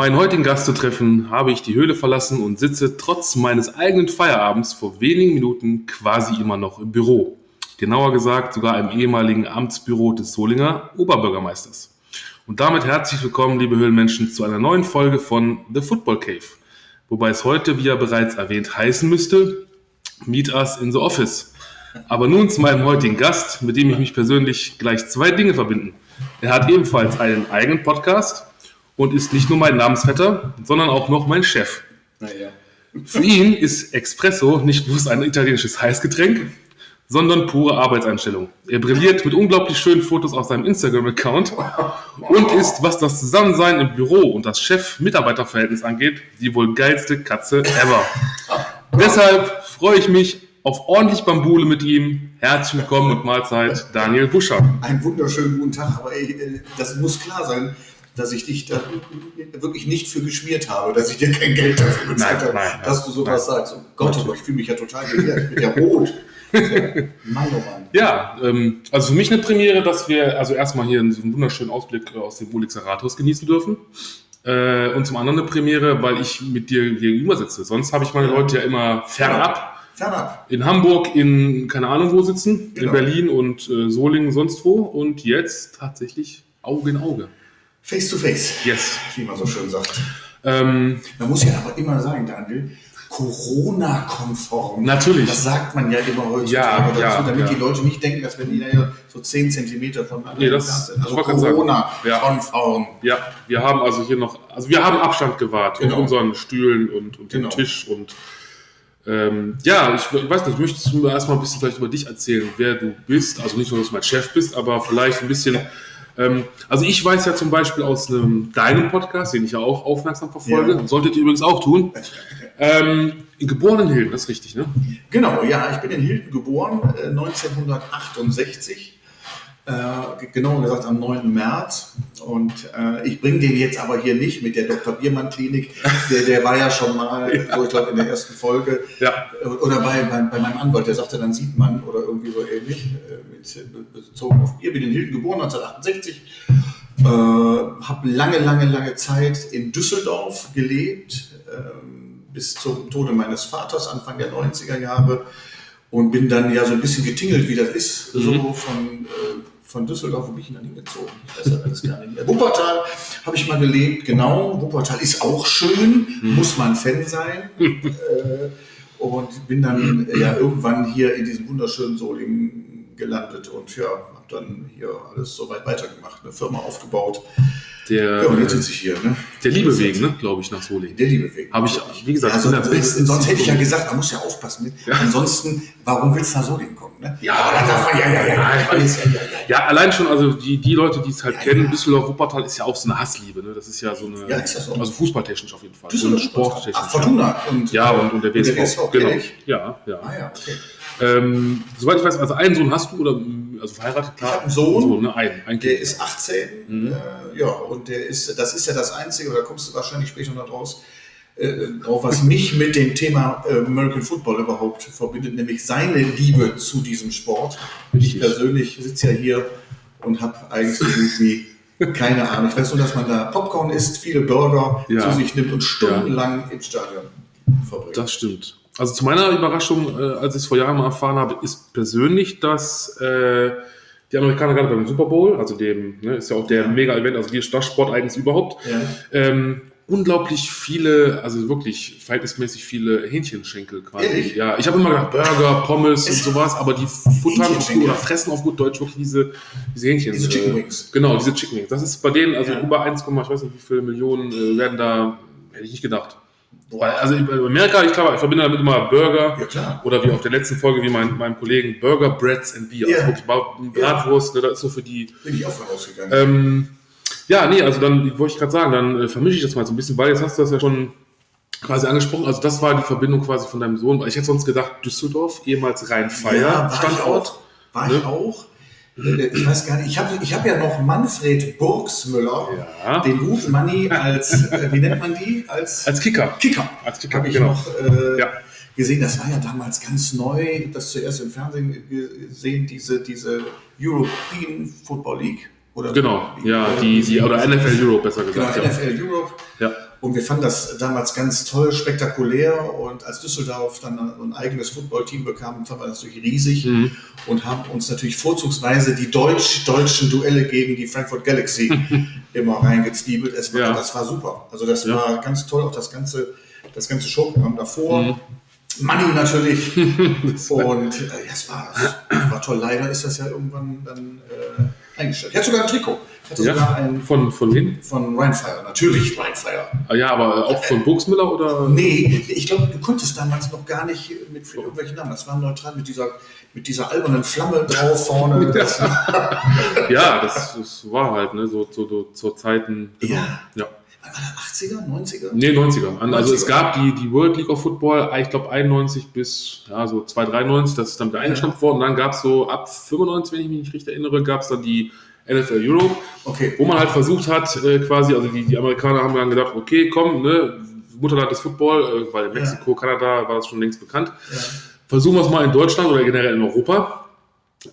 Meinen heutigen Gast zu treffen, habe ich die Höhle verlassen und sitze trotz meines eigenen Feierabends vor wenigen Minuten quasi immer noch im Büro. Genauer gesagt sogar im ehemaligen Amtsbüro des Solinger Oberbürgermeisters. Und damit herzlich willkommen, liebe Höhlenmenschen, zu einer neuen Folge von The Football Cave. Wobei es heute, wie ja bereits erwähnt, heißen müsste, Meet Us in the Office. Aber nun zu meinem heutigen Gast, mit dem ich mich persönlich gleich zwei Dinge verbinden. Er hat ebenfalls einen eigenen Podcast und ist nicht nur mein Namensvetter, sondern auch noch mein Chef. Naja. Für ihn ist Espresso nicht bloß ein italienisches Heißgetränk, sondern pure Arbeitseinstellung. Er brilliert mit unglaublich schönen Fotos auf seinem Instagram-Account und ist, was das Zusammensein im Büro und das Chef-Mitarbeiter-Verhältnis angeht, die wohl geilste Katze ever. Deshalb freue ich mich auf ordentlich Bambule mit ihm. Herzlich willkommen und Mahlzeit, Daniel Buscher. Einen wunderschönen guten Tag, aber ey, äh, das muss klar sein, dass ich dich da wirklich nicht für geschmiert habe, dass ich dir kein Geld dafür bezahlt Nein, habe, nein, nein. dass du sowas sagst. Oh Gott, oh Gott, ich fühle mich ja total geehrt. Ich bin ja rot. Mann, oh Mann. Ja, ähm, also für mich eine Premiere, dass wir also erstmal hier einen, so einen wunderschönen Ausblick äh, aus dem Olixer Rathaus genießen dürfen. Äh, und zum anderen eine Premiere, weil ich mit dir gegenüber sitze. Sonst habe ich meine Leute ja immer fernab. Fernab. In Hamburg, in keine Ahnung wo sitzen, Genau. in Berlin und äh, Solingen, sonst wo. Und jetzt tatsächlich Auge in Auge. Face to face, Yes. wie man so schön sagt. Ähm, Man muss ja aber immer sagen, Daniel, Corona-konform. Natürlich. Das sagt man ja immer heutzutage Ja, dazu, ja, damit ja. die Leute nicht denken, dass wenn die da so 10 Zentimeter voneinander Nee, das- sind. Also. Corona-konform. ja, wir haben also hier noch, also wir haben Abstand gewahrt Genau. auf unseren Stühlen und, und dem Genau. Tisch und ähm, ja, ich, ich weiß nicht, möchtest du mir erstmal ein bisschen vielleicht über dich erzählen, wer du bist? Also nicht nur, dass du mein Chef bist, aber vielleicht ein bisschen. Ähm, also ich weiß ja zum Beispiel aus einem deinem Podcast, den ich ja auch aufmerksam verfolge, Ja. solltet ihr übrigens auch tun. Ähm, in geborenen Hilden, das ist richtig, ne? Genau, ja, ich bin in Hilden geboren, äh, 1968. Äh, genauer gesagt am 9. März. Und äh, ich bringe den jetzt aber hier nicht mit der Dr. Biermann Klinik. Der, der war ja schon mal, so, ich glaube, in der ersten Folge. Ja. Äh, Oder bei, bei, bei meinem Anwalt, der sagte, dann sieht man oder irgendwie so ähnlich, äh, mit, äh, bezogen auf Bier. Bin in Hilden geboren, 1968. Äh, habe lange, lange, lange Zeit in Düsseldorf gelebt, ähm, bis zum Tode meines Vaters, Anfang der 90er Jahre. Und bin dann ja so ein bisschen getingelt, wie das ist, so Mhm. von, äh, von Düsseldorf, wo bin ich denn dann hingezogen? Ich weiß ja alles gar nicht mehr. Wuppertal habe ich mal gelebt, genau. Wuppertal ist auch schön, Mhm. muss man Fan sein. äh, und bin dann äh, ja irgendwann hier in diesem wunderschönen Solingen gelandet und ja, habe dann hier alles so weit weitergemacht, eine Firma aufgebaut. Der, Ja, und jetzt sitze ich hier. Ne? der Liebewegen, ne, glaube ich, nach Solingen. Der Liebeweg. Habe ich, wie gesagt, Also, der besten sonst hätte ich ja gesagt, man muss ja aufpassen. Ja. Ansonsten, warum willst du nach Solingen kommen? Ne? Ja, Aber dann darf man, ja, ja, ja, ja, ja, ja, ja. Ja, allein schon, also die, die Leute, die es halt Ja, kennen, ja. Düsseldorf Wuppertal ist ja auch so eine Hassliebe, ne? Das ist ja so eine. Ja, ist das so? Also fußballtechnisch auf jeden Fall. Und sporttechnisch. Ach, Fortuna. Und, Ja, und, und der WSV. WSV, genau. kenn ich. Ja, ja. Ah ja, okay. Ähm, soweit ich weiß, also einen Sohn hast du oder also verheiratet? Ich habe einen Sohn. So, ne? Einen, ein Der ist 18, Mhm. äh, ja, und der ist, das ist ja das Einzige, oder kommst du wahrscheinlich später noch draus, äh, drauf, was mich mit dem Thema äh, American Football überhaupt verbindet, nämlich seine Liebe zu diesem Sport. Ich Richtig. persönlich sitze ja hier und habe eigentlich irgendwie keine Ahnung. Ich weiß nur, dass man da Popcorn isst, viele Burger Ja. zu sich nimmt und stundenlang im Stadion verbringt. Das stimmt. Also zu meiner Überraschung, äh, als ich es vor Jahren mal erfahren habe, ist persönlich, dass äh, die Amerikaner gerade beim Super Bowl, also dem, ne, ist ja auch der Ja. Mega-Event, also die das Sportereignis überhaupt, ja. ähm, unglaublich viele, also wirklich verhältnismäßig viele Hähnchenschenkel quasi. Ehrlich? Ja, ich habe immer gedacht Burger, Pommes Es- und sowas, aber die futtern auf gut, oder fressen auf gut Deutsch wirklich diese, diese Hähnchen. Diese Chicken äh, Wings. Genau, diese Chicken Wings. Das ist bei denen, also Ja. über 1, ich weiß nicht wie viele Millionen äh, werden da, hätte ich nicht gedacht. Boah. Also in Amerika, ich glaube, ich verbinde damit immer Burger Ja, klar. oder wie auf der letzten Folge, wie mein, meinem Kollegen, Burger, Breads and Beer. Ja. Also wirklich Bra- Bratwurst, ne, das ist so für die. Bin ich auch von ausgegangen. Ähm, ja, nee, also dann wollte ich gerade sagen, dann äh, vermische ich das mal so ein bisschen, weil jetzt hast du das ja schon quasi angesprochen. Also das war die Verbindung quasi von deinem Sohn. Weil Ich hätte sonst gedacht, Düsseldorf, ehemals Rhein-Feier, war ich Standort. auch. War Ne? ich auch. Äh, Ich weiß gar nicht, ich habe ich hab ja noch Manfred Burgsmüller, Ja. den guten Manni als, äh, wie nennt man die? Als, Als Kicker. Kicker. Als Kicker, Habe ich genau. noch äh, Ja. gesehen. Das war ja damals ganz neu. Ich habe das zuerst im Fernsehen gesehen, diese, diese European Football League. Oder Genau, ja, die, die, oder NFL Europe besser Genau, gesagt. ja. NFL Europe. Ja. Und wir fanden das damals ganz toll, spektakulär. Und als Düsseldorf dann ein eigenes Footballteam bekam, fanden wir das natürlich riesig Mhm. und haben uns natürlich vorzugsweise die deutsch, deutschen Duelle gegen die Frankfurt Galaxy immer reingezwiebelt. Es war, Ja. Das war super. Also das Ja. war ganz toll, auch das ganze, das ganze Showprogramm davor. Mhm. Money natürlich. und äh, ja, es war, es war toll. Leider ist das ja irgendwann dann äh, eingestellt. Ich hatte sogar ein Trikot. Ich hatte sogar Ja, ein von, von wem? von Rhinefire. Natürlich Rhinefire. Ah, Ja, aber auch von Buxmüller oder? Nee, ich glaube, du konntest damals noch gar nicht mit irgendwelchen Namen. Das war neutral mit dieser, mit dieser albernen Flamme drauf vorne. Das, Ja, das, das war halt, ne, so, so, so zur Zeiten. genau. Ja. ja. war das 80er, 90er? Nee, 90er. An- Also 90er. es gab die, die World League of Football, ich glaube 91 bis ja, so 293, das ist dann wieder eingestampft worden. Dann gab es so ab 95, wenn ich mich nicht richtig erinnere, gab es dann die NFL Europe, Okay. wo man halt versucht hat, äh, quasi, also die, die Amerikaner haben dann gedacht, okay, komm, ne, Mutterland des Football, äh, weil in Mexiko, Kanada war das schon längst bekannt. Ja. Versuchen wir es mal in Deutschland oder generell in Europa.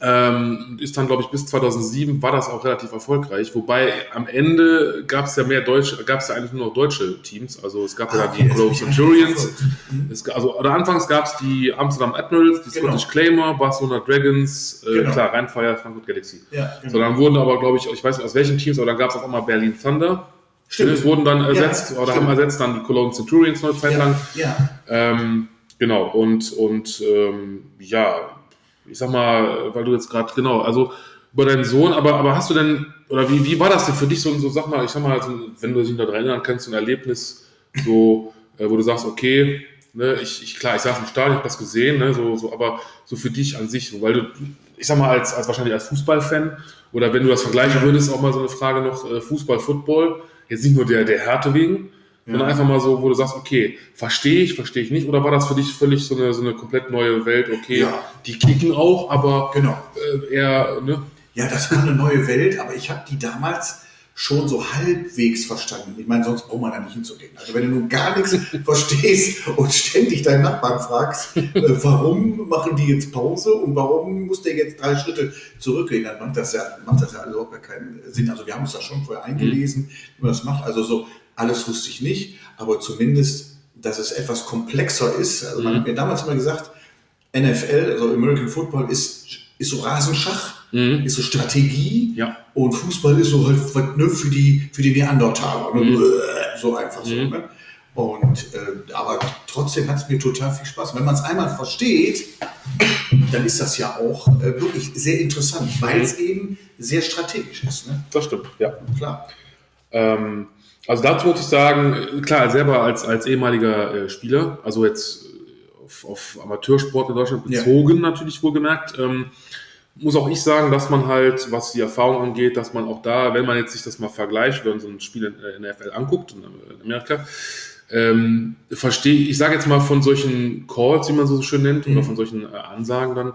Ähm, ist dann, glaube ich, bis 2007 war das auch relativ erfolgreich. Wobei am Ende gab es ja mehr Deutsche, gab es ja eigentlich nur noch deutsche Teams. Also es gab ja Ah, okay, die das Globe Centurions. Es, also oder anfangs gab es die Amsterdam Admirals, die Genau. Scottish Claymore, Barcelona Dragons, äh, Genau. klar, Rheinfire, Frankfurt Galaxy. Ja, genau. So, dann wurden aber, glaube ich, ich weiß nicht aus welchen Teams, aber dann gab es auch immer Berlin Thunder. Stimmt. Es wurden dann ersetzt Ja, oder stimmt. haben ersetzt dann die Cologne Centurions eine Zeit lang. ja, ja. Ähm, genau, und, und ähm, ja, ich sag mal, weil du jetzt gerade, genau, also über deinen Sohn, aber, aber hast du denn, oder wie, wie war das denn für dich so, so sag mal, ich sag mal, so, wenn du dich daran erinnern kannst, so ein Erlebnis, so, äh, wo du sagst, okay, ne, ich, ich, klar, ich saß im Stadion, ich hab das gesehen, ne, so, so, aber so für dich an sich, weil du, ich sag mal, als, als wahrscheinlich als Fußballfan, oder wenn du das vergleichen würdest, auch mal so eine Frage noch, äh, Fußball, Football, jetzt nicht nur der, der Härte wegen, sondern einfach mal so, wo du sagst, okay, verstehe ich, verstehe ich nicht, oder war das für dich völlig so eine, so eine komplett neue Welt, okay, Ja. die kicken auch, aber Genau. äh, eher, ne? Ja, das war eine neue Welt, aber ich habe die damals schon so halbwegs verstanden. Ich meine, sonst braucht man da nicht hinzugehen. Also wenn du nun gar nichts verstehst und ständig deinen Nachbarn fragst, äh, warum machen die jetzt Pause und warum muss der jetzt drei Schritte zurückgehen, dann macht das ja, macht das ja alles überhaupt gar keinen Sinn. Also wir haben uns das schon vorher eingelesen, wie man das macht. Also so alles wusste ich nicht, aber zumindest, dass es etwas komplexer ist. Also man Mhm. hat mir damals immer gesagt, NFL, also American Football, ist, ist so Rasenschach, Mhm. ist so Strategie Ja. und Fußball ist so halt ne, für, die, für die Neandertaler. Ne? Mhm. So einfach so. Mhm. Ne? Und, äh, aber trotzdem hat es mir total viel Spaß. Wenn man es einmal versteht, dann ist das ja auch äh, wirklich sehr interessant, weil es eben sehr strategisch ist. Ne? Das stimmt, ja. Klar. Ähm, also dazu muss ich sagen, äh, klar, selber als, als ehemaliger äh, Spieler, also jetzt äh, auf, auf Amateursport in Deutschland Ja. bezogen natürlich wohlgemerkt, ähm, muss auch ich sagen, dass man halt, was die Erfahrung angeht, dass man auch da, wenn man jetzt sich das mal vergleicht oder so ein Spiel in, äh, in der FL anguckt, in, in Amerika, ähm, verstehe ich, sage jetzt mal von solchen Calls, wie man so schön nennt, Mhm. oder von solchen äh, Ansagen dann, äh,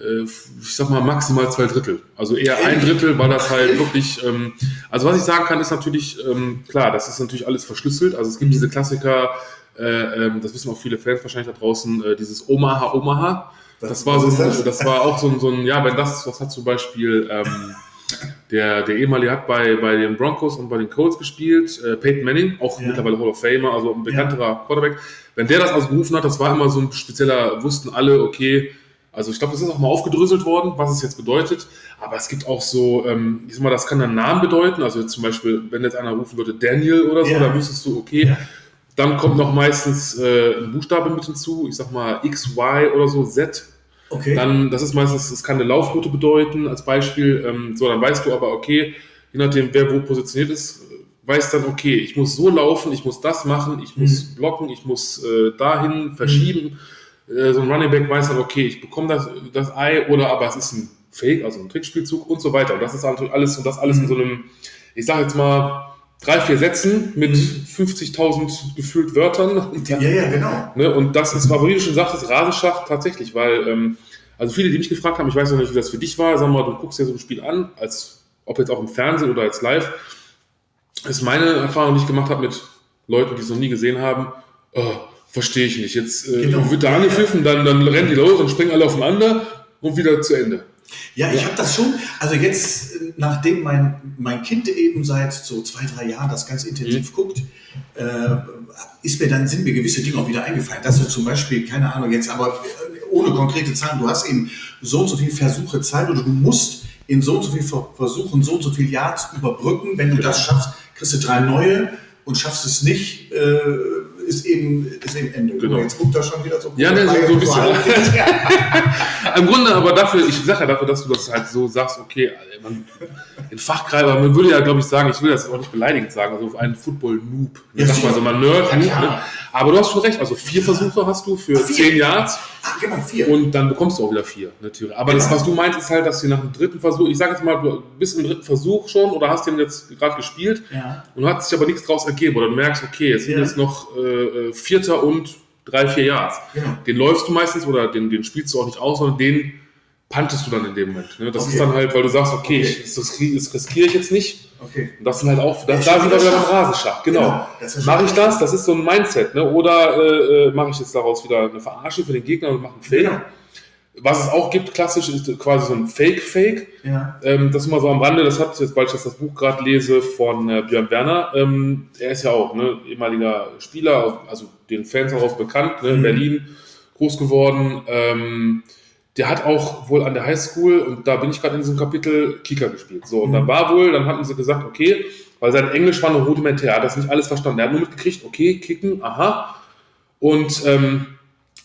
ich sag mal maximal zwei Drittel. Also eher ein? Drittel, weil das halt wirklich, ähm, also was ich sagen kann, ist natürlich, ähm, klar, das ist natürlich alles verschlüsselt. Also es gibt Mhm. diese Klassiker, äh, ähm, das wissen auch viele Fans wahrscheinlich da draußen, äh, dieses Omaha, Omaha. Was- Das war so, ein, das? das war auch so ein, so ein, ja, wenn das, was hat zum Beispiel ähm, der, der ehemalige hat bei, bei den Broncos und bei den Colts gespielt, äh, Peyton Manning, auch Ja. mittlerweile Hall of Famer, also ein bekannterer Quarterback. Wenn der das ausgerufen hat, das war immer so ein spezieller, wussten alle, okay, also ich glaube, das ist auch mal aufgedröselt worden, was es jetzt bedeutet. Aber es gibt auch so, ähm, ich sag mal, das kann dann Namen bedeuten. Also jetzt zum Beispiel, wenn jetzt einer rufen würde Daniel oder so, Ja. dann wüsstest du, okay, Ja. dann kommt noch meistens äh, ein Buchstabe mit hinzu. Ich sag mal X, Y oder so, Z. Okay. Dann, das ist meistens, das kann eine Laufroute bedeuten als Beispiel. Ähm, so, dann weißt du aber, okay, je nachdem, wer wo positioniert ist, weiß dann, okay, ich muss so laufen, ich muss das machen, ich muss blocken, ich muss äh, dahin verschieben. Äh, so ein Running Back weiß dann, okay, ich bekomme das, das Ei oder aber es ist ein Fake, also ein Trickspielzug und so weiter. Und das ist natürlich alles und das alles in so einem, ich sage jetzt mal, drei, vier Sätzen mit 50.000 gefühlt Wörtern. Ja, ja, genau. Ne? Und das ist, war, wie du schon sagtest, Rasenschach tatsächlich, weil, ähm, also viele, die mich gefragt haben, ich weiß noch nicht, wie das für dich war, sag mal, du guckst dir so ein Spiel an, als ob jetzt auch im Fernsehen oder als live, ist meine Erfahrung, die ich gemacht habe mit Leuten, die es noch nie gesehen haben, oh, verstehe ich nicht. Jetzt äh, Genau. wird da angepfiffen, dann, dann rennen die los und springen alle aufeinander und wieder zu Ende. Ja, ich habe das schon, also jetzt, nachdem mein, mein Kind eben seit so zwei, drei Jahren das ganz intensiv mhm. guckt, äh, ist mir dann, sind mir gewisse Dinge auch wieder eingefallen. Dass du zum Beispiel, keine Ahnung, jetzt aber äh, ohne konkrete Zahlen, du hast eben so und so viele Versuche Zeit oder du musst in so und so viel Versuchen so und so viel Yards überbrücken. Wenn du das schaffst, kriegst du drei neue und schaffst es nicht, äh, ist eben, ist eben Ende. Genau. Jetzt guckt er schon wieder so. Ja, ne, so, so ein bisschen. Im Grunde aber dafür, ich sage ja dafür, dass du das halt so sagst, okay, man, in Fachgreifer, man würde ja, glaube ich, sagen, ich will das auch nicht beleidigend sagen, also auf einen Football-Noob. Ja, sag mal so, man Nerd. Ja, ne? Aber du hast schon recht, also vier Versuche hast du für vier. zehn Yards. Ah, genau, vier. Und dann bekommst du auch wieder vier, natürlich. Aber genau. das, was du meinst, ist halt, dass du nach dem dritten Versuch, ich sage jetzt mal, du bist im dritten Versuch schon oder hast den jetzt gerade gespielt ja. und hat sich aber nichts draus ergeben. Oder du merkst, okay, es sind ja. jetzt noch äh, äh, Vierter und drei, vier Yards. Genau. Den läufst du meistens oder den, den spielst du auch nicht aus, sondern den pantest du dann in dem Moment. Ne? Das okay. ist dann halt, weil du sagst, okay, okay. Ich, das, das riskiere ich jetzt nicht. Okay. Und das sind halt auch, das, da sind wir wieder beim Rasenschach. Genau. genau. Mache ich das? Das ist so ein Mindset. Ne? Oder äh, äh, mache ich jetzt daraus wieder eine Verarsche für den Gegner und mache einen Fehler? Genau. Was es auch gibt, klassisch, ist quasi so ein Fake-Fake. Ja. Ähm, das ist immer so am Rande, das hat jetzt, weil ich das, das Buch gerade lese von äh, Björn Werner. Ähm, er ist ja auch ne, ehemaliger Spieler, also den Fans auch bekannt, ne, in mhm. Berlin groß geworden. Ähm, der hat auch wohl an der Highschool, und da bin ich gerade in diesem Kapitel, Kicker gespielt. So, und mhm. dann war wohl, dann hatten sie gesagt, okay, weil sein Englisch war noch rudimentär, er hat das nicht alles verstanden. Er hat nur mitgekriegt, okay, kicken, aha. Und ähm,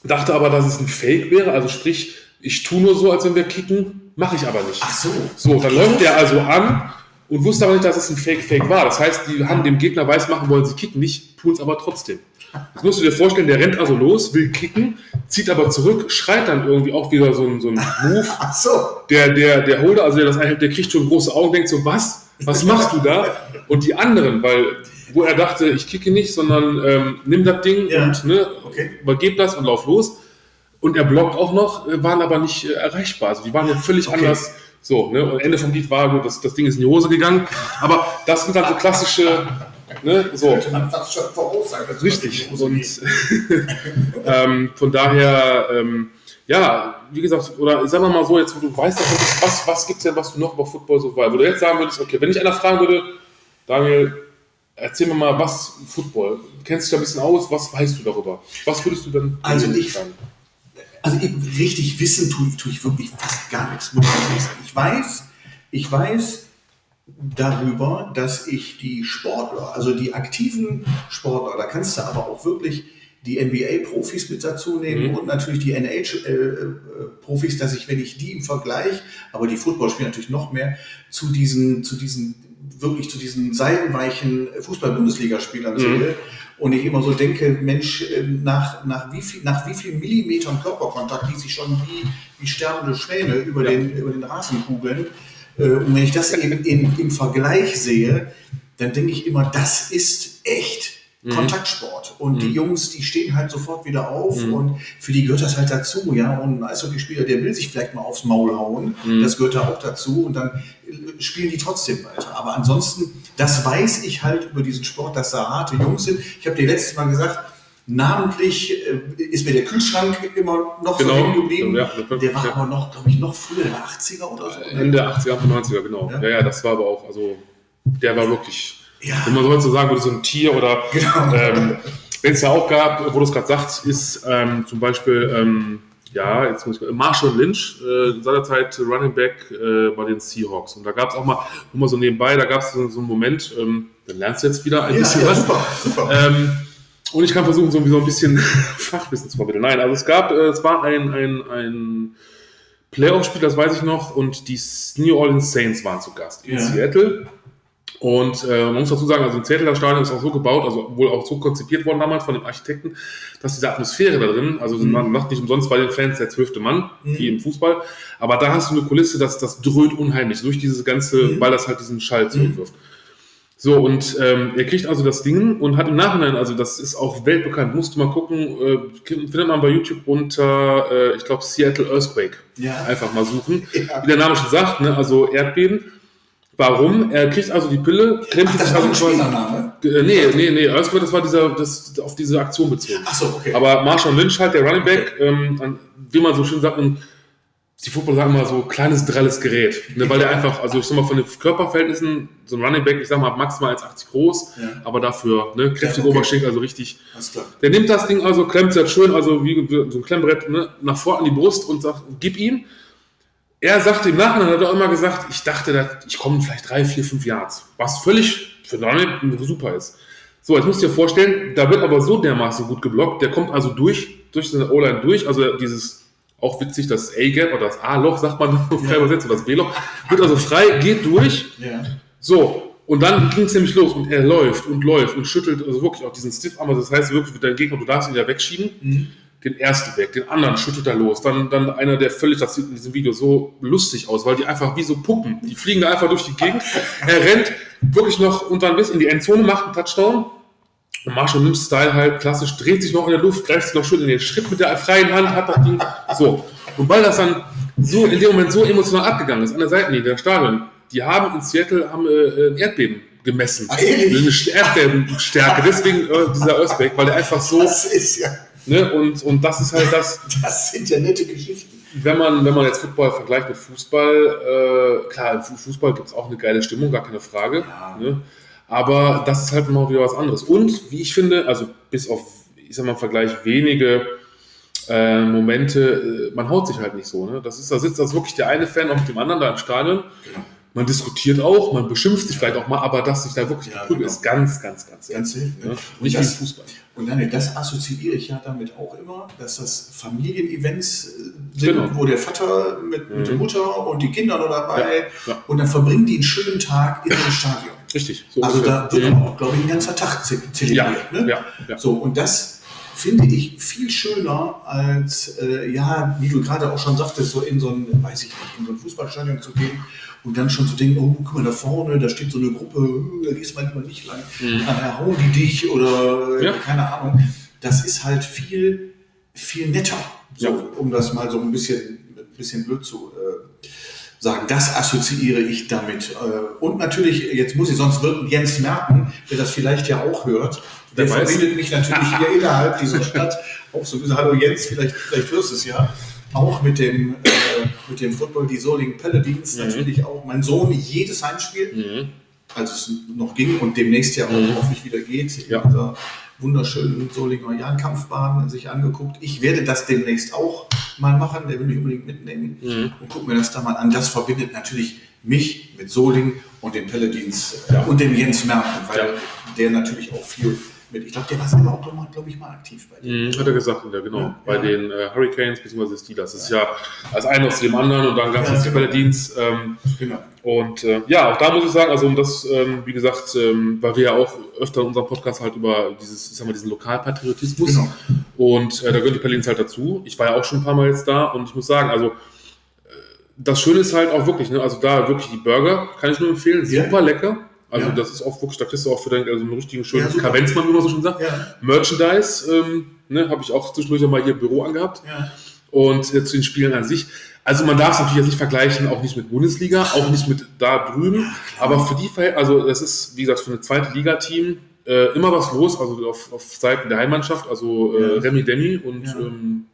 dachte aber, dass es ein Fake wäre, also sprich, ich tue nur so, als wenn wir kicken, mache ich aber nicht. Ach so. So, dann läuft der also an und wusste aber nicht, dass es ein Fake-Fake war. Das heißt, die haben dem Gegner weiß machen wollen, sie kicken nicht, tun es aber trotzdem. Das musst du dir vorstellen, der rennt also los, will kicken, zieht aber zurück, schreit dann irgendwie auch wieder so ein, so ein Move. Ach so. Der, der, der Holder, also der das der kriegt schon große Augen, denkt so, was? Was machst du da? Und die anderen, weil, wo er dachte, ich kicke nicht, sondern ähm, nimm das Ding ja. und ne, okay. übergeb das und lauf los. Und er blockt auch noch, äh, waren aber nicht äh, erreichbar. Also die waren ja völlig okay. anders. So, ne? Und Ende vom Lied war gut, das, das Ding ist in die Hose gegangen. Aber das sind dann so klassische Ne? So. Könnte man fast schon voraussagen. Richtig. Und ähm, von daher, ähm, ja, wie gesagt, oder sagen wir mal so, jetzt wo du weißt, was, was gibt es denn, was du noch über Football so weißt, wo du jetzt sagen würdest, okay, wenn ich einer fragen würde, Daniel, erzähl mir mal, was Football, du kennst dich da ein bisschen aus, was weißt du darüber? Was würdest du dann also ich, sagen? Also richtig wissen tue, tue ich wirklich fast gar nichts. Ich weiß, ich weiß, darüber, dass ich die Sportler, also die aktiven Sportler, da kannst du aber auch wirklich die NBA-Profis mit dazu nehmen mhm. und natürlich die NHL-Profis, dass ich, wenn ich die im Vergleich, aber die Footballspieler natürlich noch mehr, zu diesen, zu diesen, wirklich zu diesen seitenweichen Fußball-Bundesligaspielern mhm. sehe. Und ich immer so denke, Mensch, ähm, nach, nach, wie, viel, nach wie viel Millimetern Körperkontakt, die sich schon wie, wie sterbende Schwäne über, ja. den, über den Rasen kugeln, äh, und wenn ich das eben in, im Vergleich sehe, dann denke ich immer, das ist echt mhm. Kontaktsport. Und mhm. die Jungs, die stehen halt sofort wieder auf mhm. und für die gehört das halt dazu. Ja, und ein Eishockeyspieler, der will sich vielleicht mal aufs Maul hauen, mhm. das gehört da auch dazu und dann äh, spielen die trotzdem weiter. Aber ansonsten, das weiß ich halt über diesen Sport, dass da harte Jungs sind. Ich habe dir letztes Mal gesagt, Namentlich äh, ist mir der Kühlschrank immer noch genau. so hängen geblieben. Ja, der war ja. aber noch, glaube ich, noch früher, der 80er oder so. Ende 80er, 90er, genau. Ja? ja, ja, das war aber auch, also der war wirklich, ja. wenn man so sagen würde, so ein Tier oder genau. ähm, wenn es ja auch gab, wo du es gerade sagst, ist ähm, zum Beispiel, ähm, ja, jetzt muss ich Marshall Lynch, äh, seinerzeit Running Back äh, bei den Seahawks. Und da gab es auch mal, nur mal so nebenbei, da gab es so, so, einen Moment, ähm, dann lernst du jetzt wieder ein bisschen was. Super, super. Ähm, und ich kann versuchen, so, ein bisschen Fachwissen zu vermitteln. Nein, also es gab, äh, es war ein, ein, ein Playoff-Spiel, das weiß ich noch, und die New Orleans Saints waren zu Gast in ja. Seattle. Und äh, man muss dazu sagen, also ein Seattle das Stadion ist auch so gebaut, also wohl auch so konzipiert worden damals von dem Architekten, dass diese Atmosphäre da drin, also mhm. man macht nicht umsonst bei den Fans der zwölfte Mann, mhm. wie im Fußball, aber da hast du eine Kulisse, das, das dröhnt unheimlich durch dieses ganze, mhm. weil das halt diesen Schall zurückwirft. Mhm. So, und ähm, er kriegt also das Ding und hat im Nachhinein, also das ist auch weltbekannt, musst du mal gucken, äh, findet man bei YouTube unter, äh, ich glaube, Seattle Earthquake. Ja. Einfach mal suchen. Ja. Wie der Name schon sagt, ne, also Erdbeben. Warum? Er kriegt also die Pille, klemmt Ach, das sich also quasi. Äh, nee, nee, nee, Earthquake, das war dieser, das auf diese Aktion bezogen. Ach so, okay. Aber Marshall Lynch halt, der Running Back, okay. ähm, wie man so schön sagt, ein die Footballer sagen immer so kleines, drelles Gerät. Ne, weil der einfach, also ich sag mal, von den Körperverhältnissen, so ein Running Back, ich sag mal, maximal 1,80 groß, Ja. aber dafür, ne, kräftige Ja, okay. Oberschenkel, also richtig. Alles klar. Der nimmt das Ding also, klemmt es halt schön, also wie so ein Klemmbrett, ne, nach vorne an die Brust und sagt, gib ihm. Er sagte im Nachhinein, hat er auch immer gesagt, ich dachte, ich komme vielleicht drei, vier, fünf Yards. Was völlig für Running super ist. So, jetzt musst du dir vorstellen, da wird aber so dermaßen gut geblockt, der kommt also durch, durch seine O-Line durch, also dieses, auch witzig, das A-Gap oder das A-Loch, sagt man frei übersetzt, oder das B-Loch, wird also frei, geht durch, so, und dann ging es nämlich los und er läuft und läuft und schüttelt also wirklich auch diesen Stiff-Arm, also das heißt wirklich mit deinem Gegner, du darfst ihn ja wegschieben, Mhm. den ersten weg, den anderen schüttelt er los, dann, dann einer, der völlig, das sieht in diesem Video so lustig aus, weil die einfach wie so Puppen, die fliegen da einfach durch die Gegend, er rennt wirklich noch und dann bis in die Endzone, macht einen Touchdown, Marshall Lynch Style halt klassisch, dreht sich noch in der Luft, greift sich noch schön in den Schritt mit der freien Hand, hat das Ding, so. Und weil das dann so, in dem Moment so emotional abgegangen ist, an der Seitenlinie der Stadion, die haben in Seattle, haben, äh, ein Erdbeben gemessen. Ah? Eine St- Erdbebenstärke, deswegen äh, dieser Earthquake, weil der einfach so, Das ist ja, ne, und, und das ist halt das, das sind ja nette Geschichten. wenn man, wenn man jetzt Football vergleicht mit Fußball, äh, klar, im Fu- Fußball gibt es auch eine geile Stimmung, gar keine Frage. Ja. Ne? Aber das ist halt noch wieder was anderes. Und wie ich finde, also bis auf, ich sag mal, im Vergleich wenige äh, Momente, äh, man haut sich halt nicht so. Ne? Das ist, da sitzt das wirklich der eine Fan auch mit dem anderen da im Stadion. Genau. Man diskutiert auch, man beschimpft sich vielleicht auch mal, aber dass sich da wirklich Ja, genau. ist ganz, ganz, ganz. Ganz selten. Ne? Ne? Nicht wie das, Fußball. Und Daniel, das assoziiere ich ja damit auch immer, dass das Familienevents äh, sind, Genau. wo der Vater mit, mit der Mhm. Mutter und die Kinder noch dabei ja. und dann verbringen die einen schönen Tag in dem Stadion. Richtig. So Also da wird Mhm. aber auch, glaube ich, ein ganzer Tag ze- ja, zelebriert. ne? ja, ja. So, und das finde ich viel schöner als, äh, ja, wie du gerade auch schon sagtest, so in so ein, weiß ich nicht, in so ein Fußballstadion zu gehen und dann schon zu denken, oh, guck mal da vorne, da steht so eine Gruppe, äh, da gehst du manchmal nicht lang, nachher hauen die dich oder Ja. keine Ahnung. Das ist halt viel, viel netter, so, um das mal so ein bisschen, ein bisschen blöd zu sagen. Das assoziiere ich damit. Äh, Und natürlich, jetzt muss ich, sonst wird Jens merken, der das vielleicht ja auch hört, der Wer verbindet mich natürlich hier innerhalb dieser Stadt auch so ein bisschen, hallo Jens, vielleicht, vielleicht hörst du es ja, auch mit dem, äh, mit dem Football, die Solingen Paladins, Mhm. natürlich auch mein Sohn jedes Heimspiel, Mhm. als es noch ging und demnächst ja auch Mhm. hoffentlich wieder geht, Ja. in dieser wunderschönen Solinger Jahnkampfbahn sich angeguckt. Ich werde das demnächst auch mal machen, der will mich unbedingt mitnehmen Mhm. und guck mir das da mal an. Das verbindet natürlich mich mit Solingen und den Paladins äh, Ja. und dem Jens Merten, weil Ja. der natürlich auch viel mit, ich glaube, der war selber auch noch mal, glaube ich, mal aktiv bei dir. Mhm, hat er gesagt, ja, genau. Ja, bei ja. den äh, Hurricanes bzw. Steelers. Das ist ja als einer aus dem anderen und dann gab es Ja, genau. Paladins. Ähm, Genau. und äh, ja, auch da muss ich sagen, also um das, ähm, wie gesagt, ähm, weil wir ja auch öfter in unserem Podcast halt über dieses, ich sag mal, diesen Lokalpatriotismus Genau. und äh, da gehören die Paladins halt dazu. Ich war ja auch schon ein paar Mal jetzt da und ich muss sagen, also äh, das Schöne ist halt auch wirklich, ne, also da wirklich die Burger, kann ich nur empfehlen, super lecker. Also Ja. das ist auch wirklich, da kriegst du auch für deinen, also einen richtigen schönen Ja. Kavenzmann, wie man so schon sagt. Ja, Merchandise, ähm, ne, habe ich auch zwischendurch mal hier im Büro angehabt. ja. Und äh, zu den Spielen an sich. Also man darf es natürlich jetzt nicht vergleichen, auch nicht mit Bundesliga, auch nicht mit da drüben. aber für die Verhält- also das ist, wie gesagt, für ein zweite Liga-Team äh, immer was los, also auf, auf Seiten der Heimmannschaft, also äh, Ja. Remi Demi und ähm,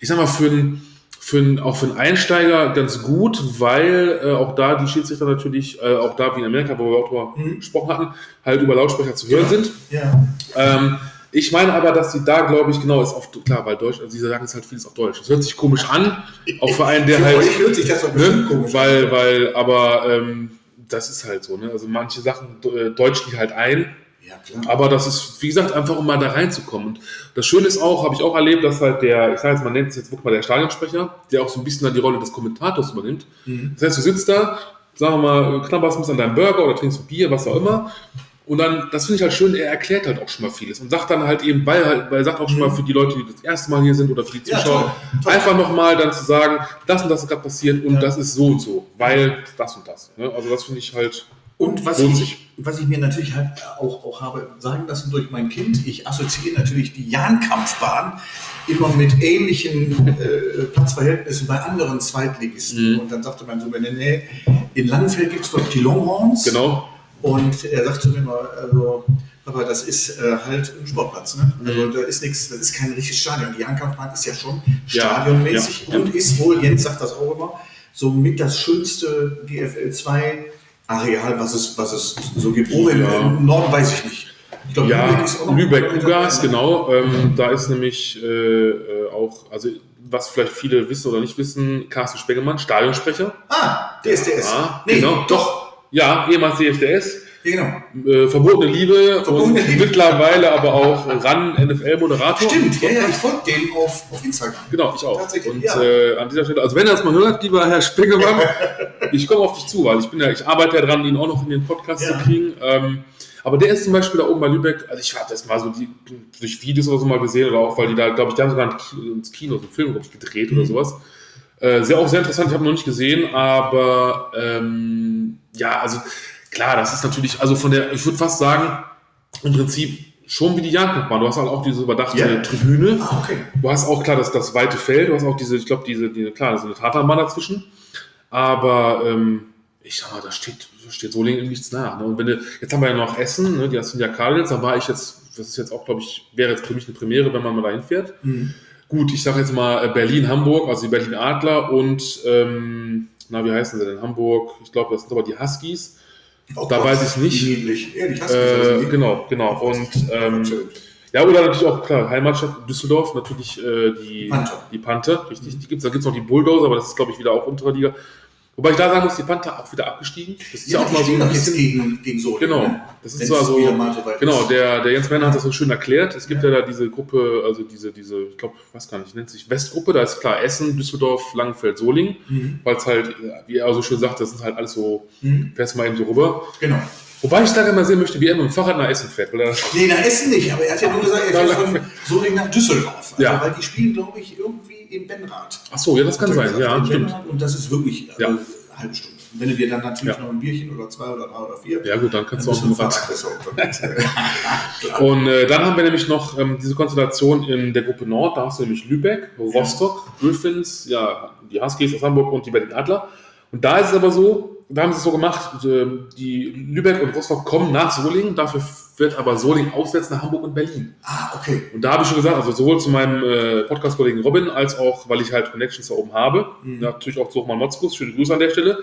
ich sag mal, für einen für einen, auch für einen Einsteiger ganz gut, weil äh, auch da die Schiedsrichter natürlich, äh, auch da wie in Amerika, wo wir auch drüber Mhm. gesprochen hatten, halt über Lautsprecher zu hören sind. ja. Ähm, ich meine aber, dass sie da, glaube ich, genau ist auf klar, weil Deutsch, also sie sagen es halt vieles auf Deutsch. Das hört sich komisch an, auch für einen, der Für halt, euch hört sich das bestimmt ne, komisch weil, an. weil, aber ähm, das ist halt so, ne? Also manche Sachen äh, deutschen die halt ein, Ja, klar. aber das ist, wie gesagt, einfach um mal da reinzukommen. Und das Schöne ist auch, habe ich auch erlebt, dass halt der, ich sage jetzt, man nennt es jetzt wirklich mal der Stadionsprecher, der auch so ein bisschen dann die Rolle des Kommentators übernimmt. Mhm. Das heißt, du sitzt da, sagen wir mal, knabberst ein bisschen an deinem Burger oder trinkst ein Bier, was auch immer. Und dann, das finde ich halt schön, er erklärt halt auch schon mal vieles und sagt dann halt eben, weil, halt, weil er sagt auch schon mal für die Leute, die das erste Mal hier sind oder für die Ja, Zuschauer, toll, toll. einfach nochmal dann zu sagen, das und das ist gerade passiert und Ja. das ist so und so, weil das und das. Ne? Also das finde ich halt, Und was Lohnt ich, was ich mir natürlich halt auch, auch habe sagen lassen durch mein Kind, ich assoziiere natürlich die Jahnkampfbahn immer mit ähnlichen äh, Platzverhältnissen bei anderen Zweitligisten. Mhm. Und dann sagte mein Sohn, nee, in Langenfeld gibt es die Longhorns. genau, Und er sagt zu mir immer, also aber das ist äh, halt ein Sportplatz. Ne? Also da ist nichts, das ist kein richtiges Stadion. Die Jahnkampfbahn ist ja schon Ja, stadionmäßig ja, und ist wohl, Jens sagt das auch immer, somit das schönste GFL 2 Areal, was es, was es so gibt. Im, Ja. im Norden weiß ich nicht. Ich glaube, Ja, ist auch noch Lübeck Ugas, genau. Ähm, da ist nämlich äh, äh, auch, also was vielleicht viele wissen oder nicht wissen, Carsten Spengemann, Stadionsprecher. Ah, DSDS. Ja, nee, genau. doch. Ja, ehemals DFDS. Ja, genau. Äh, verbotene Liebe Verbotene und Liebe. mittlerweile aber auch ran NFL-Moderator. Stimmt, ja, ja, ich folge dem auf, auf Instagram. Genau, ich auch. Tatsächlich, Und ja. äh, an dieser Stelle, also wenn ihr das mal hört, lieber Herr Spengemann, ich komme auf dich zu, weil ich bin ja, ich arbeite ja dran, ihn auch noch in den Podcast Ja. zu kriegen. Ähm, aber der ist zum Beispiel da oben bei Lübeck, also ich habe das mal so die, durch Videos oder so mal gesehen oder auch, weil die da, glaube ich, die haben sogar ins Kino so einen Film, glaube ich, gedreht oder Mhm. sowas. Äh, sehr auch sehr interessant, ich habe noch nicht gesehen, aber ähm, ja, also klar, das ist natürlich, also von der, ich würde fast sagen, im Prinzip schon wie die Jagdkampfbahn. Du hast halt auch diese überdachte Ja. Tribüne. Ah, okay. Du hast auch klar das, das weite Feld, du hast auch diese, ich glaube, diese, diese, klar, da ist eine Tatanbahn dazwischen. Aber ähm, ich sag mal, da steht, da steht in nichts nach. Ne? Und wenn du, jetzt haben wir ja noch Essen, ne? die sind ja Cardinals, da war ich jetzt, das ist jetzt auch, glaube ich, wäre jetzt für mich eine Premiere, wenn man mal dahin fährt. Mhm. Gut, ich sage jetzt mal äh, Berlin, Hamburg, also die Berlin Adler und, ähm, na, wie heißen sie denn? Hamburg, ich glaube, das sind aber die Huskies. Oh Da Gott, weiß ich nicht. Niedlich. Ehrlich, hast du Äh, genau, genau. Und ähm, ja, oder natürlich auch, klar, Heimatstadt Düsseldorf, natürlich äh, die Panther. Die Panther, richtig. Die gibt's, da gibt es noch die Bulldozer, aber das ist, glaube ich, wieder auch untere Liga. Wobei ich da sagen muss, die Panther auch wieder abgestiegen. Das ist ja, auch die mal so ein bisschen. gegen, gegen Solingen. Genau, ne? das ist zwar so. so Genau, der, der Jens Werner hat das so schön erklärt. Es gibt ja da diese Gruppe, also diese, diese, ich glaube, ich weiß gar nicht, nennt sich Westgruppe. Da ist klar Essen, Düsseldorf, Langenfeld, Solingen. Mhm. Weil es halt, wie er so schön sagt, das sind halt alles so, Mhm. fährst mal eben so rüber. Genau. Wobei ich da gerne mal sehen möchte, wie er mit dem Fahrrad nach Essen fährt. Weil er, Nee, nach Essen nicht, aber er hat ja nur gesagt, er fährt von Solingen nach Düsseldorf. Also, Ja. Weil die spielen, glaube ich, irgendwie im Benrad. ach so, ja, das kann sein. Ja, im stimmt. Benrad Und das ist wirklich also, Ja. eine halbe Stunde. Und wenn du dir dann natürlich Ja. noch ein Bierchen oder zwei oder drei oder vier, Ja, gut, dann kannst du dann auch mit dem du Rad. besser unterwegs. Klar. Und äh, dann haben wir nämlich noch ähm, diese Konstellation in der Gruppe Nord. Da hast du nämlich Lübeck, Rostock, Griffins, ja, die Huskies aus Hamburg und die Berlin Adler. Und da ist es aber so, da haben sie es so gemacht, ähm, die Lübeck und Rostock kommen nach Solingen, dafür wird aber Solingen auswärts nach Hamburg und Berlin. Ah, okay. Und da habe ich schon gesagt, also sowohl zu meinem äh, Podcast-Kollegen Robin, als auch, weil ich halt Connections da oben habe, Mhm. natürlich auch zu Hochmann Motzkus, schöne Grüße an der Stelle.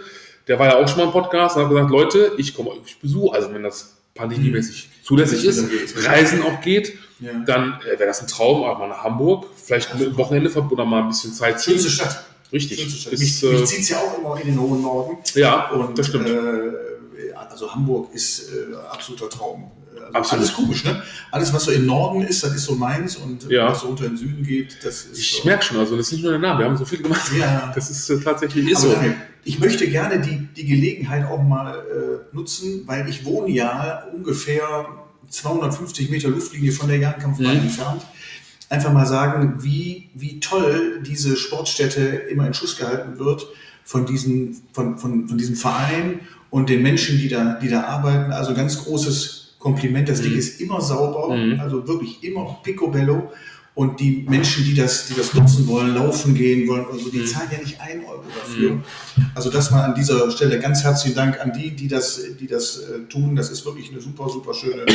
Der war ja auch schon mal im Podcast und hat gesagt, Leute, ich komme euch besuchen, also wenn das pandemiemäßig zulässig ist, Mhm. Reisen auch geht, Ja. dann äh, wäre das ein Traum, auch mal nach Hamburg, vielleicht mit dem Wochenende oder mal ein bisschen Zeit. Schönste Stadt. Richtig. Ist, mich äh, zieht es ja auch immer in den hohen Norden. ja, Und, das stimmt. Äh, also Hamburg ist äh, absoluter Traum. Also Absolut. Alles komisch, ne? Alles, was so im Norden ist, das ist so meins und Ja. was so unter den Süden geht, das ist. ich so. merke schon, also das ist nicht nur der Name, wir haben so viel gemacht. Ja. Das ist äh, tatsächlich ist so. Daniel, ich möchte gerne die, die Gelegenheit auch mal äh, nutzen, weil ich wohne ja ungefähr 250 Meter Luftlinie von der Jagdkampfbahn Mhm. entfernt. Einfach mal sagen, wie, wie toll diese Sportstätte immer in Schuss gehalten wird von, diesen, von, von, von diesem Verein und den Menschen, die da, die da arbeiten. Also ganz großes Kompliment. Das Ding Mhm. ist immer sauber, Mhm. also wirklich immer picobello. Und die Menschen, die das, die das nutzen wollen, laufen gehen wollen, also die Mhm. zahlen ja nicht ein Euro dafür. Also das mal an dieser Stelle ganz herzlichen Dank an die, die das, die das äh, tun. Das ist wirklich eine super, super schöne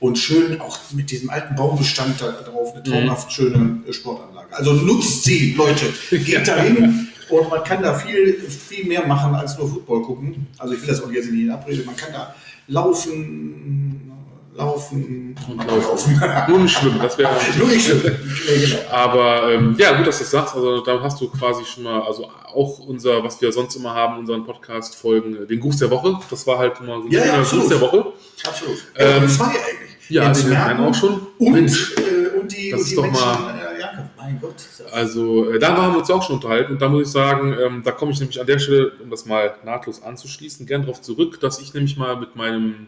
und schön auch mit diesem alten Baumbestand da drauf, eine traumhaft schöne äh, Sportanlage. Also nutzt sie, Leute. Geht da hin und man kann da viel, viel mehr machen als nur Football gucken. Also ich will das auch jetzt nicht in Abrede. Man kann da laufen, laufen Und laufen. Nur nicht schlimm, das wäre. Nur nicht schlimm. Ja, genau. Aber ähm, ja, gut, dass du das sagst. Also da hast du quasi schon mal, also auch unser, was wir sonst immer haben, unseren Podcast-Folgen, äh, den Gruß der Woche. Das war halt immer so ein Ja, ja. Gruß der Woche. Absolut. Ähm, Ähm, zwei eigentlich. Ja, den Merten einen auch schon. Und, Mensch. äh, und die, Das und ist die doch Menschen, mal- äh, ja, mein Gott. Also äh, da haben wir uns auch schon unterhalten und da muss ich sagen, ähm, da komme ich nämlich an der Stelle, um das mal nahtlos anzuschließen, gern darauf zurück, dass ich nämlich mal mit meinem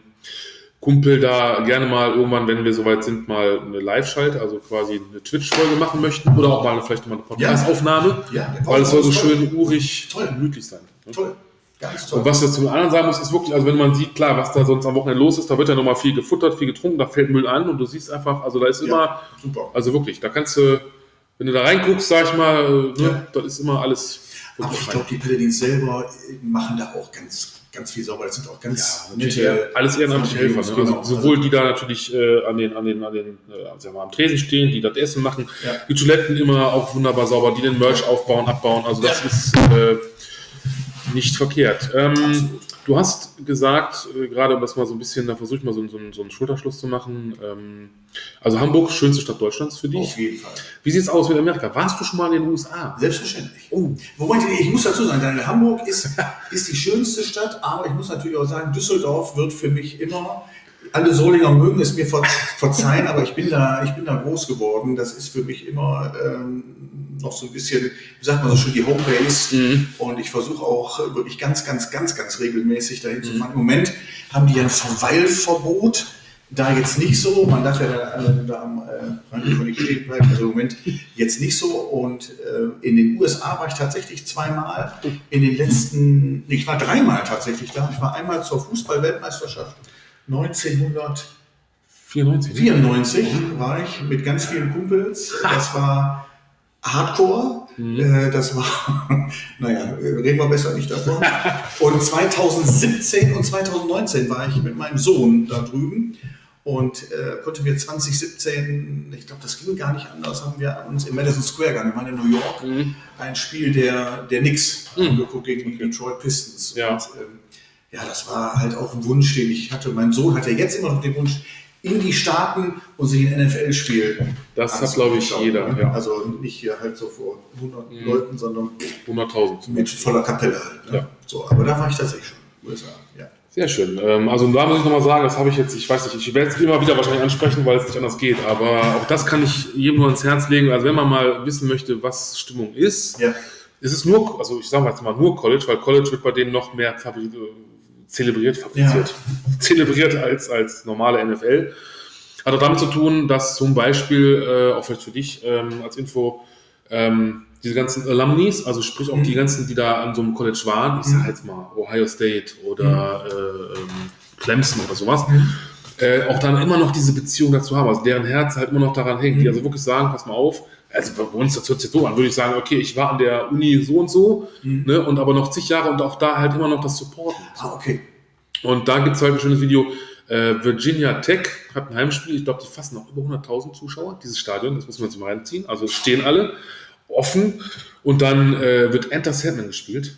Kumpel da gerne mal irgendwann, wenn wir soweit sind, mal eine Live-Schalte, also quasi eine Twitch-Folge machen möchten oder auch mal vielleicht mal eine Podcast-Aufnahme, Ja, der weil es soll so ist schön urig, Toll. gemütlich sein. ne? Toll. Ganz toll. Und was ich zum anderen sagen muss, ist wirklich, also wenn man sieht, klar, was da sonst am Wochenende los ist, da wird ja nochmal viel gefuttert, viel getrunken, da fällt Müll an und du siehst einfach, also da ist Ja. immer, Super. also wirklich, da kannst du, wenn du da reinguckst, sag ich mal, ne, Ja. das ist immer alles Aber ich glaube, die Paladins selber machen da auch ganz ganz viel sauber. Das sind auch ganz Ja, äh, alles ehrenamtliche Helfer. Ne? Genau. Also sowohl die da natürlich äh, an den, an den, an den, äh, sagen wir mal, am Tresen stehen, die das Essen machen, Ja. die Toiletten immer auch wunderbar sauber, die den Merch aufbauen, abbauen. Also das Ja. ist äh, nicht verkehrt. Ähm, du hast gesagt, äh, gerade um das mal so ein bisschen, da versuche ich mal so, so, einen- so einen Schulterschluss zu machen. Ähm, also Hamburg, schönste Stadt Deutschlands für dich. Auf jeden Fall. Wie sieht's aus mit Amerika? Warst du schon mal in den USA? Selbstverständlich. Oh, Wobei, ich muss dazu sagen, Daniel, Hamburg ist, ist die schönste Stadt, aber ich muss natürlich auch sagen, Düsseldorf wird für mich immer, alle Solinger mögen es mir ver verzeihen, aber ich bin, da, ich bin da groß geworden. Das ist für mich immer ähm, noch so ein bisschen, wie sagt man so schön, die Homebase. Mhm. Und ich versuche auch wirklich ganz, ganz, ganz, ganz regelmäßig dahin zu fahren. Im Moment haben die ja ein Verweilverbot. Da jetzt nicht so, man darf ja da, da am äh, Rand von nicht stehen bleiben, also im Moment jetzt nicht so. Und äh, in den USA war ich tatsächlich zweimal. In den letzten, ich war dreimal tatsächlich da. Ich war einmal zur Fußball-Weltmeisterschaft 1994 94. war ich mit ganz vielen Kumpels. Das war Hardcore. Äh, Das war, naja, reden wir besser nicht davon. Und 2017 und 2019 war ich mit meinem Sohn da drüben und äh, konnte mir 2017, ich glaube, das ging gar nicht anders, haben wir uns im Madison Square Garden, wir waren in New York, Mhm. ein Spiel der, der Knicks angeguckt gegen die Detroit Pistons. Ja. Und, ähm, ja, das war halt auch ein Wunsch, den ich hatte. Mein Sohn hat ja jetzt immer noch den Wunsch, in die Staaten und sich ein NFL-Spiel. Das hat, glaube ich, jeder. Ja. Also nicht hier halt so vor 100 Mhm. Leuten, sondern 100.000. mit voller Kapelle halt. Ne? Ja. So, aber da war ich tatsächlich schon, USA. Ja. Sehr schön. Ähm, also da muss ich nochmal sagen, das habe ich jetzt, ich weiß nicht, ich werde es immer wieder wahrscheinlich ansprechen, weil es nicht anders geht, aber auch das kann ich jedem nur ans Herz legen. Also wenn man mal wissen möchte, was Stimmung ist, ja. ist es nur, also ich sage jetzt mal nur College, weil College wird bei denen noch mehr zelebriert, fabriziert, zelebriert als, als normale NFL. Hat auch damit zu tun, dass zum Beispiel, äh, auch vielleicht für dich ähm, als Info, ähm, diese ganzen Alumnis, also sprich auch Mhm. die ganzen, die da an so einem College waren, ich sag Mhm. jetzt mal Ohio State oder äh, ähm, Clemson oder sowas, Mhm. äh, auch dann immer noch diese Beziehung dazu haben, also deren Herz halt immer noch daran hängt, die Mhm. also wirklich sagen, pass mal auf, also bei uns das hört sich so an, würde ich sagen, okay, ich war an der Uni so und so, Mhm. ne, und aber noch zig Jahre und auch da halt immer noch das Supporten. Ah, okay. Und da gibt es halt ein schönes Video. Äh, Virginia Tech hat ein Heimspiel. Ich glaube, die fassen noch über 100.000 Zuschauer, dieses Stadion. Das muss man sich mal reinziehen. Also es stehen alle offen. Und dann äh, wird Enter Sandman gespielt.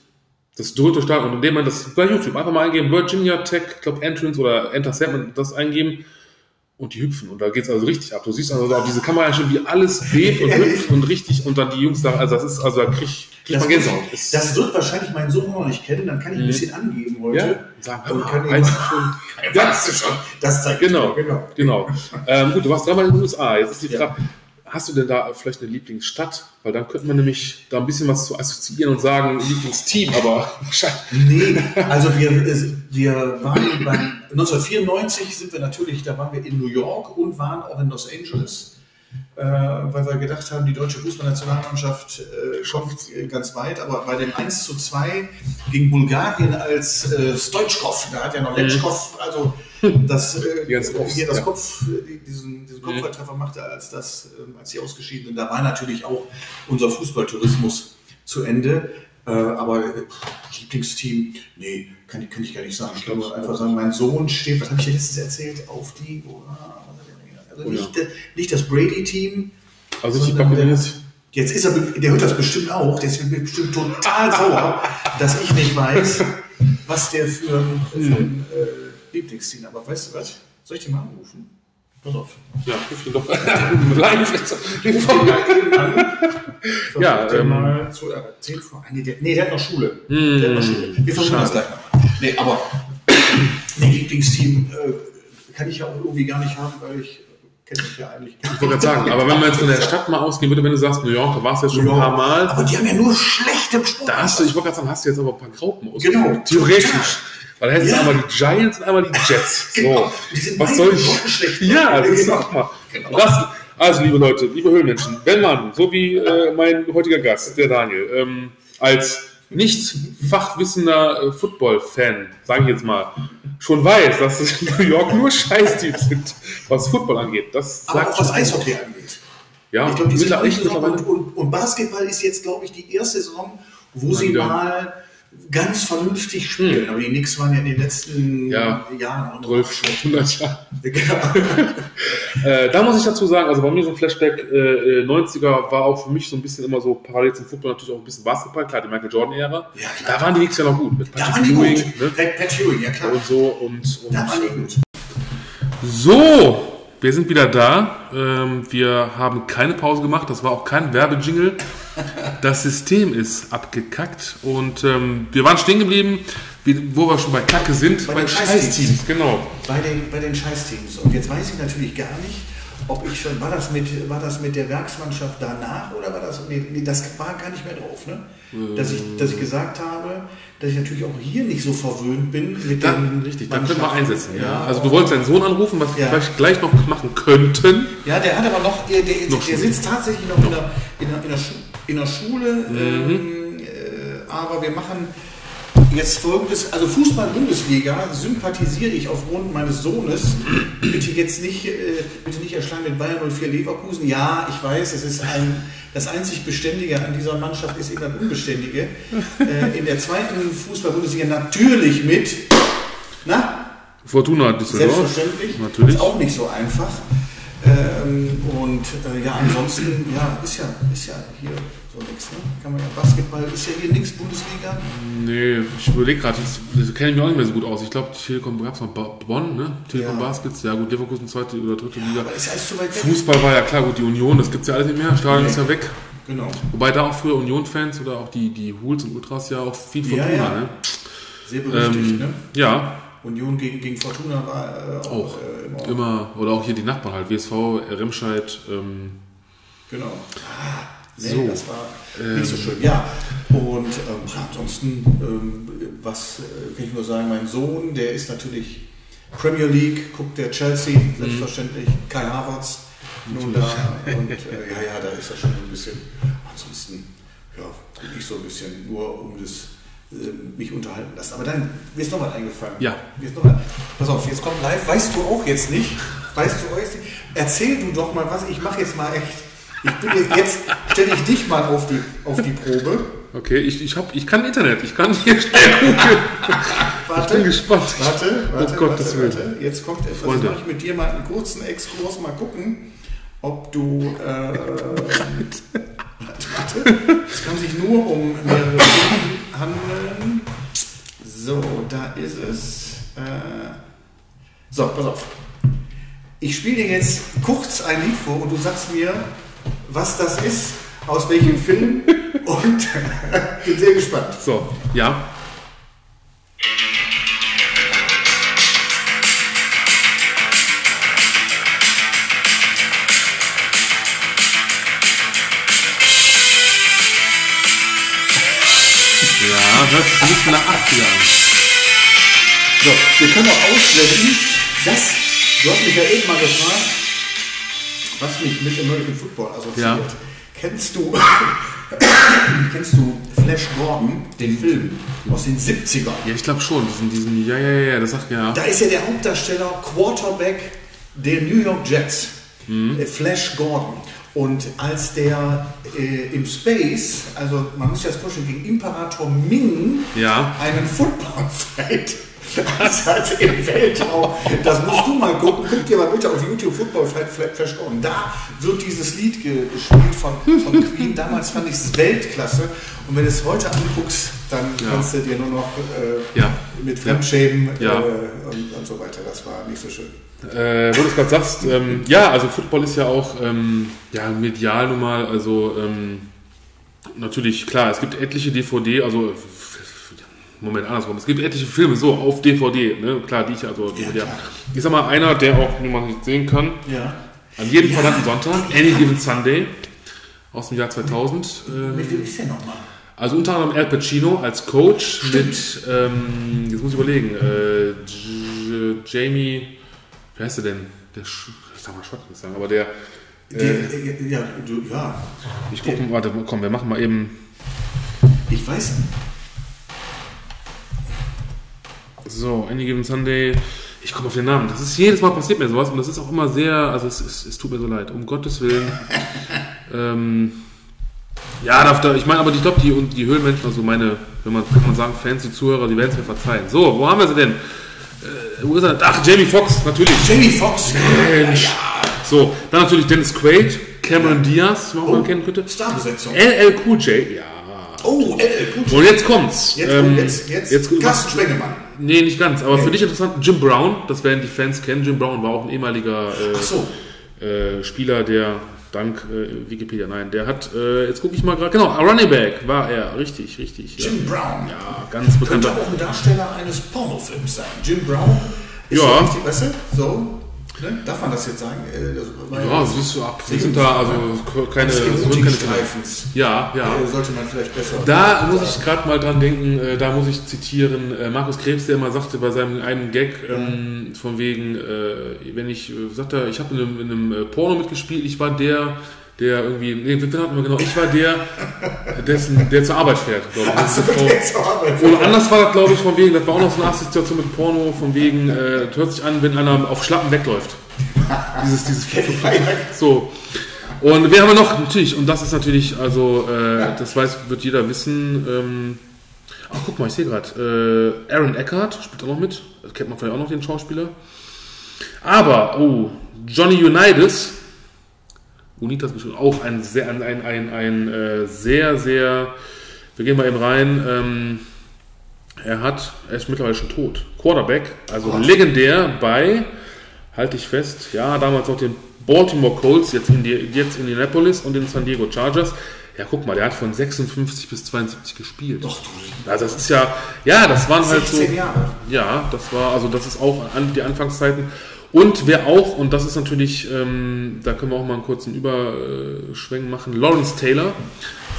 Das dritte Stadion. Und indem man das bei YouTube einfach mal eingeben, Virginia Tech, ich glaube Entrance oder Enter Sandman, das eingeben. Und die hüpfen. Und da geht es also richtig ab. Du siehst also auf diese Kamera schon, wie alles bebt und hüpft und richtig. Und dann die Jungs da, also das ist, also da krieg, krieg Das, man Gänsehaut. Das- das wird wahrscheinlich mein Sohn noch nicht kennen, dann kann ich ein Mhm. bisschen angeben heute. ja, sagen, hör Und mal, kann weißt du schon. Ja. Weißt du schon, das zeigt Genau. genau. Genau. Ähm, gut, du warst dreimal in den USA. Jetzt ist die Ja. Hast du denn da vielleicht eine Lieblingsstadt? Weil dann könnte man nämlich da ein bisschen was zu assoziieren und sagen, Lieblingsteam, aber wahrscheinlich. Nee, also wir, wir waren beim 1994 sind wir natürlich, da waren wir in New York und waren auch in Los Angeles, äh, weil wir gedacht haben, die deutsche Fußballnationalmannschaft äh, kommt äh, ganz weit, aber bei dem 1 zu 2 gegen Bulgarien als äh, Stoichkov, da hat ja noch Letschkov, also das, äh, Die Offs, hier das ja. Kopf, die- diesen, diesen Kopfballtreffer machte, als, das, ähm, als sie ausgeschieden sind. Da war natürlich auch unser Fußballtourismus zu Ende. Äh, aber äh, Lieblingsteam, nee, kann, ich- kann ich gar nicht sagen. Ich kann nur einfach sagen, mein Sohn steht, was habe ich dir letztens erzählt, auf die, oh, ah, also Oh ja. nicht, äh, nicht das Brady-Team. Also ich sondern der, Buccaneers. jetzt ist er, der hört das bestimmt auch, der ist bestimmt total sauer, dass ich nicht weiß, was der für ein, für äh, Lieblingsteam aber weißt du was? Soll ich den mal anrufen? Pass auf. Ja, ruf ihn doch live. Versuch Ja, ähm, mal zu erzählen vor. Nee der, nee, der hat noch Schule. Hm, Der hat noch Schule. Wir versuchen das gleich nochmal. Nee, aber nee, Lieblingsteam äh, kann ich ja auch irgendwie gar nicht haben, weil ich kenne mich ja eigentlich. Ich wollte gerade sagen, aber wenn man jetzt von der Stadt mal ausgehen würde, wenn du sagst, New York, da warst du jetzt schon ein paar Mal, Aber die haben ja nur schlechte Sport. da hast du, ich wollte gerade sagen, hast du jetzt aber ein paar Graupen aus. Genau. Theoretisch. Weil da hättest du Ja. einmal die Giants und einmal die Jets. So. Genau. Die sind Was soll ich? Ja, das ist Genau. auch mal. Genau. Das, also, liebe Leute, liebe Höhlenmenschen, wenn man, so wie äh, mein heutiger Gast, der Daniel, ähm, als nicht fachwissender äh, Football-Fan, sage ich jetzt mal, schon weiß, dass es in New York nur Scheißteams sind, was Football angeht. Das Aber auch was Eishockey angeht. Ja, Ich glaube, die sind und, und, und Basketball ist jetzt, glaube ich, die erste Saison, wo Mal sie wieder. mal ganz vernünftig spielen. Aber die Knicks waren ja in den letzten Ja. Jahren auch noch 12, 100 Jahre. Genau. Äh, da muss ich dazu sagen, also bei mir so ein Flashback, äh, äh, 90er war auch für mich so ein bisschen immer so parallel zum Football natürlich auch ein bisschen Basketball, klar, die Michael Jordan-Ära. Ja. Da waren die Knicks ja noch gut. Mit Da waren die Ewing, gut. Ne? Pat, Pat Ewing, ja klar. Und so und, und Da waren die gut. So, wir sind wieder da. Ähm, wir haben keine Pause gemacht. Das war auch kein Werbejingle. Das System ist abgekackt und ähm, wir waren stehen geblieben, wie, wo wir schon bei Kacke sind. Bei Bei, den Scheißteams, Scheißteams. genau. Bei den, bei den Scheißteams. Und jetzt weiß ich natürlich gar nicht, ob ich schon, war das mit, war das mit der Werksmannschaft danach oder war das, nee, das war gar nicht mehr drauf, ne? Dass ich, dass ich gesagt habe, dass ich natürlich auch hier nicht so verwöhnt bin mit Da, den richtig, da können wir einsetzen. Ja. Also du wolltest deinen Sohn anrufen, was wir Ja. vielleicht gleich noch machen könnten. Ja, der hat aber noch, der, der, Noch der sitzt tatsächlich noch, in, der, in, der, in, der in der Schule, Mhm. ähm, äh, aber wir machen jetzt folgendes, also Fußball-Bundesliga sympathisiere ich aufgrund meines Sohnes, bitte jetzt nicht, äh, bitte nicht erschlagen mit Bayern 04 Leverkusen, ja, ich weiß, es ist ein, das einzig Beständige an dieser Mannschaft ist eben das Unbeständige, äh, in der zweiten Fußball-Bundesliga natürlich mit, na, Fortuna Düsseldorf. Selbstverständlich. Natürlich. Ist auch nicht so einfach. Ähm, und äh, ja, ansonsten, ja, ist ja, ist ja hier so nichts. Ne? Kann man ja Basketball ist ja hier nichts Bundesliga. Nee, ich überlege gerade, das, kenne ich mir auch nicht mehr so gut aus. Ich glaube, Telekom gab es mal Ba- Bonn, ne? Telekom Ja. Baskets, ja gut, Leverkusen zweite oder dritte Liga. Aber ist alles zu weit weg. Fußball war ja klar, gut, die Union, das gibt es ja alles nicht mehr, Stadion Nee. ist ja weg. Genau. Wobei da auch früher Union-Fans oder auch die, die Hools und Ultras ja auch viel Ja, Fortuna, ja. ne? Sehr berüchtigt, Ähm, ne? Ja, Union gegen, gegen Fortuna war äh, auch, auch. Äh, immer. Immer, oder auch hier die Nachbarn halt, WSV, Remscheid, ähm, Genau. Ah, nee, So. das war nicht so schön. Ja, und ähm, ansonsten, ähm, was äh, kann ich nur sagen, mein Sohn, der ist natürlich Premier League, guckt der Chelsea, selbstverständlich, Kai Havertz, nun da. Und äh, ja, ja, da ist er schon ein bisschen. Ansonsten, ja, ich so ein bisschen nur um das äh, mich unterhalten lassen. Aber dann, mir ist noch was eingefallen. Ja. Mir ist noch was, pass auf, jetzt kommt live. Weißt du auch jetzt nicht? Weißt du auch jetzt nicht? Erzähl du doch mal was. Ich mache jetzt mal echt. Ich jetzt, stelle ich dich mal auf die, auf die Probe. okay, ich, ich, hab, ich kann Internet, ich kann hier schnell gucken. Ich bin gespannt. Warte, warte, Oh Gottes warte, warte. Jetzt kommt etwas. Freunde. Jetzt mache ich mit dir mal einen kurzen Exkurs. Mal gucken, ob du. Äh, warte, warte. Es kann sich nur um mehrere Stunden handeln. So, da ist es. Äh, so, pass auf. Ich spiele dir jetzt kurz ein Lied vor und du sagst mir, was das ist, aus welchem Film und bin sehr gespannt. So, ja. Ja, hört sich bisschen nach 80er an. So, wir können auch ausblenden, dass, du hast mich ja eben mal gefragt, was mich mit American Football assoziiert. Ja. Kennst du, kennst du Flash Gordon, den Film aus den 70ern? Ja, ich glaube schon. Diesen, diesen, ja, ja, ja, das sagt ja. Da ist ja der Hauptdarsteller Quarterback der New York Jets, Mhm. äh, Flash Gordon. Und als der äh, im Space, also man muss sich das vorstellen, gegen Imperator Ming Ja. einen Football fight, also im Weltraum, das musst du mal gucken, guck dir mal bitte auf YouTube Football Flash Gordon. Da wird dieses Lied ge- gespielt von, von Queen. Damals fand ich es Weltklasse. Und wenn du es heute anguckst, dann Ja. kannst du dir nur noch äh, Ja. mit Fremdschämen Ja. äh, und, und so weiter. Das war nicht so schön. Äh, wo du es gerade sagst, ähm, ja, also Football ist ja auch ähm, ja, medial nun mal, also ähm, natürlich, klar, es gibt etliche DVD, also Moment, andersrum, es gibt etliche Filme so auf DVD, ne, klar, die ich also DVD habe. Ich sag mal, einer, der auch, wie man nicht sehen kann, Ja. an jedem Ja. verdammten Sonntag, Any Given Sunday, aus dem Jahr 2000. ähm, Mit wem ist der nochmal? also unter anderem Al Pacino als Coach Stimmt. mit, ähm, jetzt muss ich überlegen, äh, Jamie, wie heißt der denn? Der, Sch ich sag mal Schwarz nicht sagen, aber der, Der, äh, äh, ja, du, ja, ich gucke, warte, komm, wir machen mal eben, ich weiß. So, Any Given Sunday, ich komme auf den Namen, das ist jedes Mal passiert mir sowas und das ist auch immer sehr, also es, es, es tut mir so leid, um Gottes Willen, ähm, Ja, da, da, ich meine, aber ich glaube, die, und die Höhlenmenschen, also meine, wenn man, kann man sagen, Fans, die Zuhörer, die werden es mir verzeihen. So, wo haben wir sie denn? Äh, wo ist er? Ach, Jamie Foxx, natürlich. Jamie Foxx. Mensch. So, dann natürlich Dennis Quaid, Cameron Diaz, wenn man Oh, kennen könnte. Starbesetzung. LL Cool J, ja. Oh, LL, gut. Und jetzt kommt's. Jetzt, Ähm, jetzt, jetzt, jetzt Carsten Spengemann. Nee, nicht ganz, aber für dich interessant, Jim Brown, das werden die Fans kennen. Jim Brown war auch ein ehemaliger äh, so. äh, Spieler, der dank äh, Wikipedia, nein, der hat, äh, jetzt gucke ich mal gerade, genau, Running Back war er, richtig, richtig. Ja, Jim Brown. ja ganz Könnte bekannter. auch ein Darsteller eines Pornofilms sein. Jim Brown ist Ja. richtig, weißt du, so, ne? darf man das jetzt sagen? Äh, Ja, das ist so ab. Wir sind da, also keine, keine Erotikstreifens. Ja, ja. Äh, sollte man vielleicht besser. Da muss ich gerade mal dran denken, äh, da muss ich zitieren, äh, Markus Krebs, der immer sagte bei seinem einen Gag, ähm, von wegen, äh, wenn ich, äh, sagt er, ich habe in einem, in einem Porno mitgespielt, ich war der, der irgendwie, nee, wen hatten wir genau, ich war der, dessen, der zur Arbeit fährt, glaube ich. So, der zur Arbeit Oder anders war das, glaube ich, von wegen, das war auch noch so eine Assoziation mit Porno, von wegen, äh, hört sich an, wenn einer auf Schlappen wegläuft. Dieses, dieses so. Und wer haben wir noch? Natürlich, und das ist natürlich, also, äh, das weiß, wird jeder wissen. Ähm, ach, guck mal, ich sehe gerade, äh, Aaron Eckhart spielt auch noch mit. Das kennt man vielleicht auch noch, den Schauspieler. Aber, oh, Johnny Unitas, Unitas bestimmt auch ein sehr, ein, ein, ein, ein äh, sehr, sehr, wir gehen mal eben rein, ähm, er hat, er ist mittlerweile schon tot. Quarterback, also Gott. legendär bei, halte ich fest, ja, damals auch den Baltimore Colts, jetzt, in die, jetzt Indianapolis und den San Diego Chargers. Ja, guck mal, der hat von 56 bis 72 gespielt. Doch, du. Also das ist ja, ja, das waren halt so. 16 Jahre. Ja, das war, also das ist auch an die Anfangszeiten. Und wer auch, und das ist natürlich, ähm, da können wir auch mal einen kurzen Überschwenk machen, Lawrence Taylor,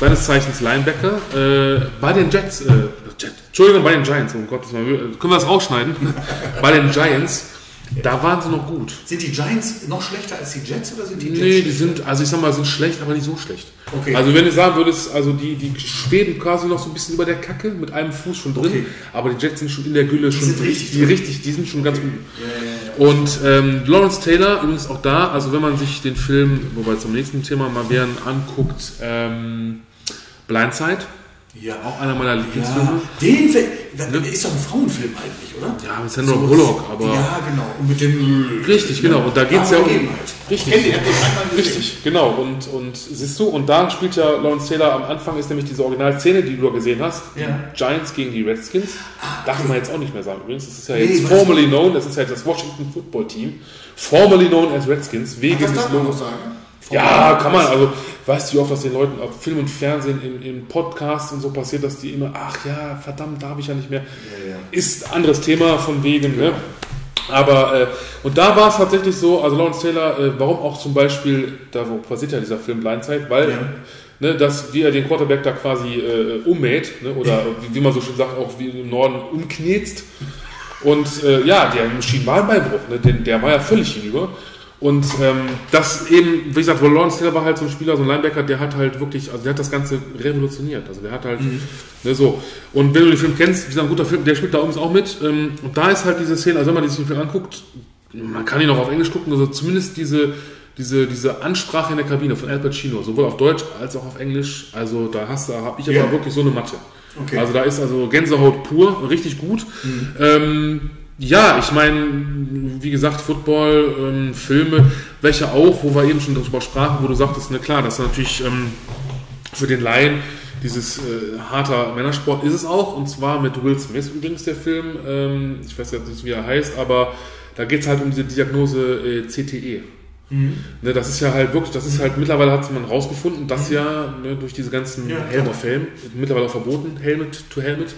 seines Zeichens Linebacker, äh, bei den Jets, äh, Jet, Entschuldigung, bei den Giants, um Gottes Willen, können wir das rausschneiden? bei den Giants, da waren sie noch gut. Sind die Giants noch schlechter als die Jets oder sind die Jets Nee, die schlechter? sind, also ich sag mal, sind schlecht, aber nicht so schlecht. Okay. Also wenn du sagen würdest, also die, die schweben quasi noch so ein bisschen über der Kacke, mit einem Fuß schon drin, Okay. aber die Jets sind schon in der Gülle schon sind richtig die, drin. richtig, die sind schon ganz gut. Ja. Und ähm, Lawrence Taylor übrigens auch da, also wenn man sich den Film, wobei zum nächsten Thema mal wären, anguckt, ähm, Blindside, Ja. auch einer meiner Lieblingsfilme. Ja, den Film, ist doch ein Frauenfilm eigentlich, oder? Ja, mit Sandra Bullock, aber Ja, genau. Und mit dem. richtig, genau. Und da geht's ja um Begebenheit. richtig. Richtig, genau. Und, und siehst du, und da spielt ja Lawrence Taylor am Anfang ist nämlich diese Originalszene, die du da gesehen hast. Ja. Ah, Giants gegen die Redskins. Darf man jetzt auch nicht mehr sagen. Übrigens, das ist ja Nee, jetzt was? formerly known, das ist ja das Washington Football Team. Formerly known as Redskins, wegen Das des Logos. sagen. Ja, kann man. Also, weißt du, wie oft das den Leuten auf Film und Fernsehen, im, im Podcast und so passiert, dass die immer, ach ja, verdammt, darf ich ja nicht mehr. ja. Ist ein anderes Thema von wegen, ne? Aber, äh, und da war es tatsächlich so, also Lawrence Taylor, äh, warum auch zum Beispiel, da passiert ja dieser Film Blindside, weil, Ja. ne, dass wie er den Quarterback da quasi äh, ummäht, ne, oder wie, wie man so schön sagt, auch wie im Norden umknetzt. Und äh, ja, der Schienenwahlbeinbruch, ne, den, der war ja völlig hinüber. Und ähm, das eben, wie gesagt, weil Lawrence Taylor war halt so ein Spieler, so ein Linebacker, der hat halt wirklich, also der hat das Ganze revolutioniert. Also der hat halt, ne, so. Und wenn du den Film kennst, wie gesagt, ein guter Film, der spielt da übrigens auch mit. Ähm, und da ist halt diese Szene, also wenn man diesen Film anguckt, man kann ihn auch auf Englisch gucken, also zumindest diese, diese, diese Ansprache in der Kabine von Al Pacino, sowohl auf Deutsch als auch auf Englisch, also da hast du, habe ich aber Ja. wirklich so eine Matte. Okay. Also da ist also Gänsehaut pur, richtig gut. Ähm, ja, ich meine, wie gesagt, Football, ähm, Filme, welche auch, wo wir eben schon darüber sprachen, wo du sagtest, na klar, das ist natürlich ähm, für den Laien dieses äh, harter Männersport ist es auch, und zwar mit Will Smith übrigens der Film. Ähm, ich weiß jetzt nicht, wie er heißt, aber da geht es halt um diese Diagnose äh, CTE. Ne, das ist ja halt wirklich, das ist halt, mittlerweile hat man rausgefunden, dass ja ne, durch diese ganzen Ja, Helm klar. auf Helm, mittlerweile auch verboten, Helmet to Helmet,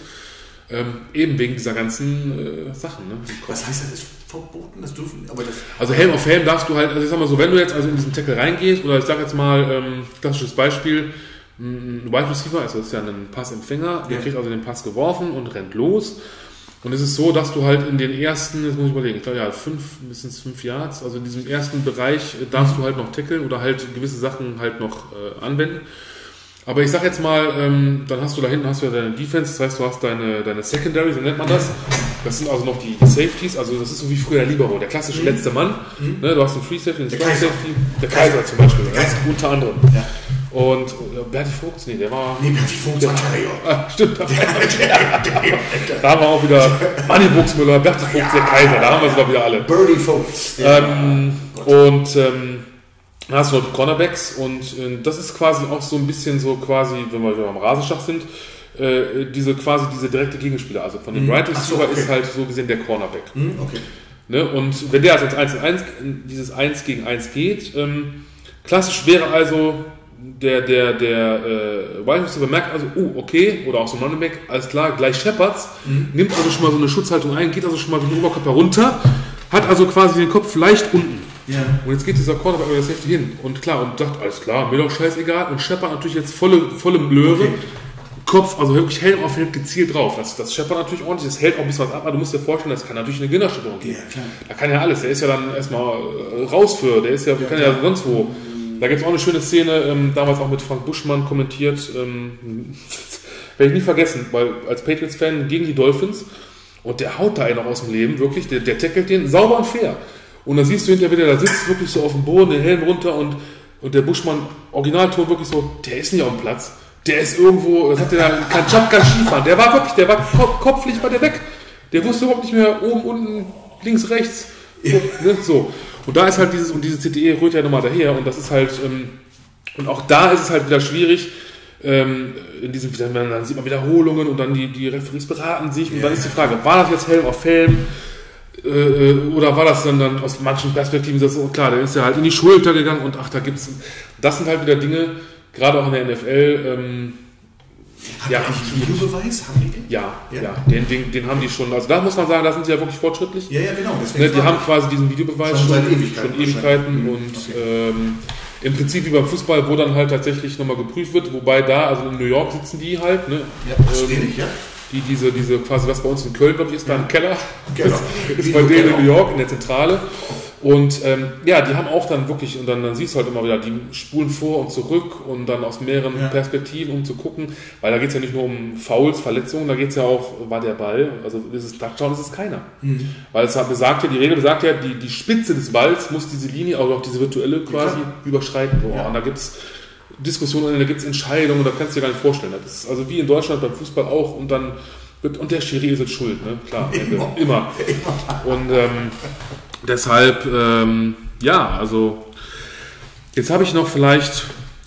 ähm, eben wegen dieser ganzen äh, Sachen. Ne? Was heißt das? Ist verboten? Das dürfen. Aber das. Also Helm auf Helm darfst du halt, also ich sag mal so, wenn du jetzt also in diesen Tackle reingehst, oder ich sag jetzt mal, ähm, klassisches Beispiel, ein Wide Receiver, also das ist ja ein Passempfänger, der Ja. kriegt also den Pass geworfen und rennt los. Und es ist so, dass du halt in den ersten, jetzt muss ich überlegen, ich glaube ja, fünf, mindestens fünf Yards, also in diesem ersten Bereich äh, darfst du halt noch tackeln oder halt gewisse Sachen halt noch äh, anwenden. Aber ich sag jetzt mal, ähm, dann hast du da hinten hast du ja deine Defense, das heißt, du hast deine, deine Secondary, so nennt man das. Das sind also noch die, Safeties, also das ist so wie früher der Libero, der klassische letzte Mann. Ne, du hast einen Free Safety, einen Der Kaiser. Safety, der Kaiser zum Beispiel, Der Kaiser. ja, unter anderem. Ja. Und ja, Berti Vogt, nee, der war. Nee, Berti Vogt war Terrier. Ah, stimmt. da haben wir auch wieder Manni Buchsmüller, Berti Vogt, der Kaiser, da haben wir sogar wieder alle. Birdie Vogt. Ähm, und ähm, dann hast du noch die Cornerbacks und äh, das ist quasi auch so ein bisschen so quasi, wenn wir, wenn wir am Rasenschach sind, äh, diese quasi diese direkte Gegenspieler. Also von dem Mhm. Right Ach so, Receiver okay. ist halt so gesehen der Cornerback. Hm, okay. Ne? Und wenn der also ins 1 1 dieses 1 gegen 1 geht, ähm, klassisch wäre also der, der, der äh, Wide Receiver merkt also, oh, okay, oder auch so ein Running Back, alles klar, gleich Shepherds, nimmt also schon mal so eine Schutzhaltung ein, geht also schon mal den Oberkörper runter, hat also quasi den Kopf leicht unten. Ja. Und jetzt geht dieser Cornerback über das Safety hin und klar, und sagt, alles klar, mir doch scheißegal. Und Shepard natürlich jetzt volle, volle Löwe. Okay. Kopf, also wirklich Helm auf Helm gezielt drauf. Das, das Shepard natürlich ordentlich, das hält auch ein bisschen was ab, aber du musst dir vorstellen, das kann natürlich eine Gehirnerschütterung geben. Ja. Da kann ja alles, der ist ja dann erstmal äh, raus für, der ist ja, kann ja sonst wo. Da gibt es auch eine schöne Szene, ähm, damals auch mit Frank Buschmann kommentiert, ähm, werde ich nie vergessen, weil als Patriots-Fan gegen die Dolphins und der haut da einen noch aus dem Leben, wirklich, der, der tackelt den sauber und fair. Und dann siehst du hinterher wieder, der sitzt wirklich so auf dem Boden, den Helm runter und, und der Buschmann, Originalton wirklich so, der ist nicht auf dem Platz. Der ist irgendwo, das hat der da, kein Jump, kein Skifahren. Der war wirklich, der war Kopf, kopflich war der weg. Der wusste überhaupt nicht mehr oben, unten, links, rechts. Ne, so. Und da ist halt dieses, und diese CTE rührt ja nochmal daher und das ist halt, ähm, und auch da ist es halt wieder schwierig, ähm, in diesem, dann, sieht man Wiederholungen und dann die, die Referees beraten sich und dann ist die Frage, war das jetzt Helm auf Helm? Äh, oder war das dann, dann aus manchen Perspektiven so, oh, klar, der ist ja halt in die Schulter gegangen und ach, da gibt's, das sind halt wieder Dinge, gerade auch in der NFL, ähm, Hat Ja, schwierig. Videobeweis? Haben die den? ja, ja, Ja? den, den, den haben die schon, also da muss man sagen, da sind sie ja wirklich fortschrittlich. Ja, ja, genau. Ne, die haben quasi diesen Videobeweis Schon schon, seit Ewigkeiten schon Ewigkeiten wahrscheinlich. und ähm, im Prinzip wie beim Fußball, wo dann halt tatsächlich nochmal geprüft wird, wobei da, also in New York sitzen die halt, ne? Ja, das ähm, ich, ja. Die diese, diese quasi, was bei uns in Köln, glaube ich, ist, da im Keller, Keller. ist, ist bei denen in New York in der Zentrale. Und ähm, ja, die haben auch dann wirklich, und dann, dann siehst du halt immer wieder, die spulen vor und zurück und dann aus mehreren Ja. Perspektiven, um zu gucken, weil da geht es ja nicht nur um Fouls, Verletzungen, da geht es ja auch, war der Ball, also ist es Touchdown, ist es keiner. Mhm. Weil es besagt ja, die Regel besagt ja, die, die Spitze des Balls muss diese Linie, also auch diese virtuelle quasi klar. überschreiten. So. Ja. Und da gibt es Diskussionen, da gibt es Entscheidungen, da kannst du dir gar nicht vorstellen. Das ist also wie in Deutschland beim Fußball auch und dann wird, und der Schiri ist jetzt schuld, ne? Klar, Immer. immer. Und ähm, deshalb, ähm, ja, also jetzt habe ich noch vielleicht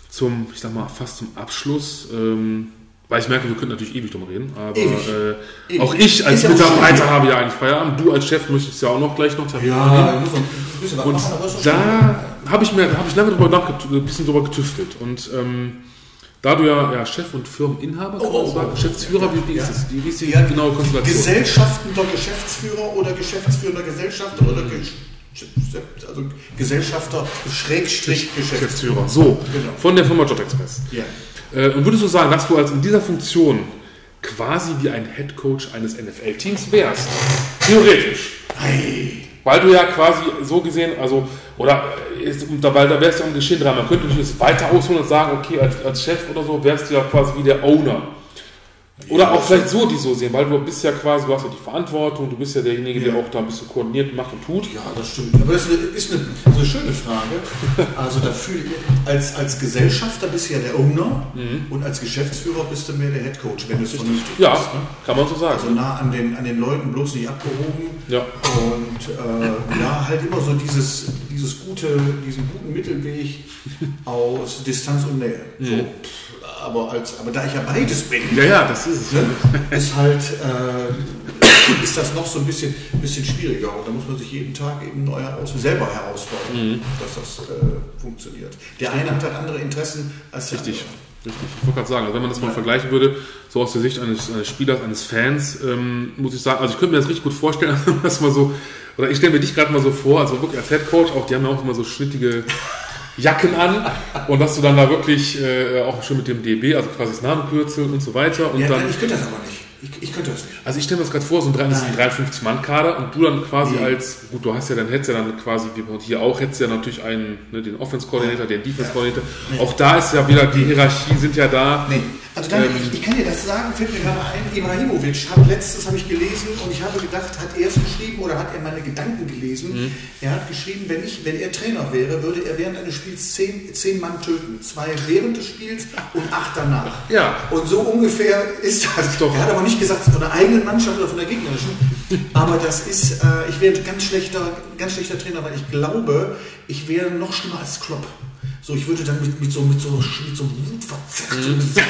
zum, ich sag mal, fast zum Abschluss, ähm, weil ich merke, wir könnten natürlich ewig drum reden, aber äh, Ewig. auch ich als ja Mitarbeiter schön. habe ja eigentlich Feierabend. Du als Chef möchtest ja auch noch gleich noch Termin Ja, da muss ein und machen, da habe ich mir, habe ich lange drüber nachgetüftelt, ein bisschen drüber getüftelt. Und ähm, da du ja, ja Chef und Firmeninhaber, Oh, oh, sagen, oh. Geschäftsführer, wie, wie Ja. ist das? Wie, ist die Ja, genaue Konstellation? Gesellschaftender Geschäftsführer oder geschäftsführender Gesellschafter oder Gesch also Gesellschafter Schrägstrich Geschäftsführer. Geschäftsführer. So, Genau. von der Firma Job Express. Ja. Äh, und würdest du sagen, dass du als in dieser Funktion quasi wie ein Head Coach eines NFL-Teams wärst? Theoretisch. Hey. Weil du ja quasi so gesehen, also, oder, äh, ist, weil da wärst du am Geschehen dran. Man könnte natürlich das weiter ausholen und sagen, okay, als, als Chef oder so wärst du ja quasi wie der Owner. Oder Ja, auch vielleicht so die so sehen, weil du bist ja quasi, du hast ja die Verantwortung, du bist ja derjenige, der Ja. auch da ein bisschen koordiniert macht und tut. Ja, das stimmt. Aber das ist eine, ist eine, so schöne Frage. Also da fühle ich, als, als Gesellschafter bist du ja der Owner und als Geschäftsführer bist du mehr der Head Coach, wenn du es vernünftig Ja, ne? kann man so sagen. Also nah an den, an den Leuten, bloß nicht abgehoben. Ja. Und äh, ja, halt immer so dieses, dieses gute, diesen guten Mittelweg aus Distanz und Nähe. So, pff, aber, als, aber da ich ja beides bin, ja, ja, das ist es. ne, ist halt äh, ist das noch so ein bisschen, bisschen schwieriger. Und da muss man sich jeden Tag eben neu heraus, selber herausfordern, dass das äh, funktioniert. Der eine hat halt andere Interessen als der Richtig, andere. richtig. Ich wollte gerade sagen, also wenn man das mal vergleichen würde, so aus der Sicht eines, eines Spielers, eines Fans, ähm, muss ich sagen, also ich könnte mir das richtig gut vorstellen, dass man so, oder ich stelle mir dich gerade mal so vor, also wirklich als Head Coach, auch die haben ja auch immer so schnittige Jacken an und dass du dann da wirklich äh, auch schon mit dem DB, also quasi das Namenkürzel und so weiter und Ja, dann, ich könnte das aber nicht. Ich, ich könnte das nicht. also ich stelle mir das gerade vor, so ein 53-Mann-Kader und du dann quasi Nee. als, gut, du hast ja dann, hättest ja dann quasi, wie bei hier auch, hättest ja natürlich einen, ne, den Offense-Coordinator, den Defense-Coordinator. Auch da ist ja wieder, die Hierarchien sind ja da. Nee, Also dann, ich, ich, kann dir das sagen, fällt mir gerade ein, Ibrahimovic hat letztes, habe ich gelesen und ich habe gedacht, hat er es geschrieben oder hat er meine Gedanken gelesen? Mhm. Er hat geschrieben, wenn, ich, wenn er Trainer wäre, würde er während eines Spiels zehn, zehn Mann töten. Zwei während des Spiels und acht danach. Ja. Und so ungefähr ist das. doch er hat aber nicht gesagt, von der eigenen Mannschaft oder von der gegnerischen. aber das ist, äh, ich wäre ein ganz schlechter, ganz schlechter Trainer, weil ich glaube, ich wäre noch schlimmer als Klopp. So, ich würde dann mit, mit so mit so, mit so wutverzerrtem mhm. Gesicht,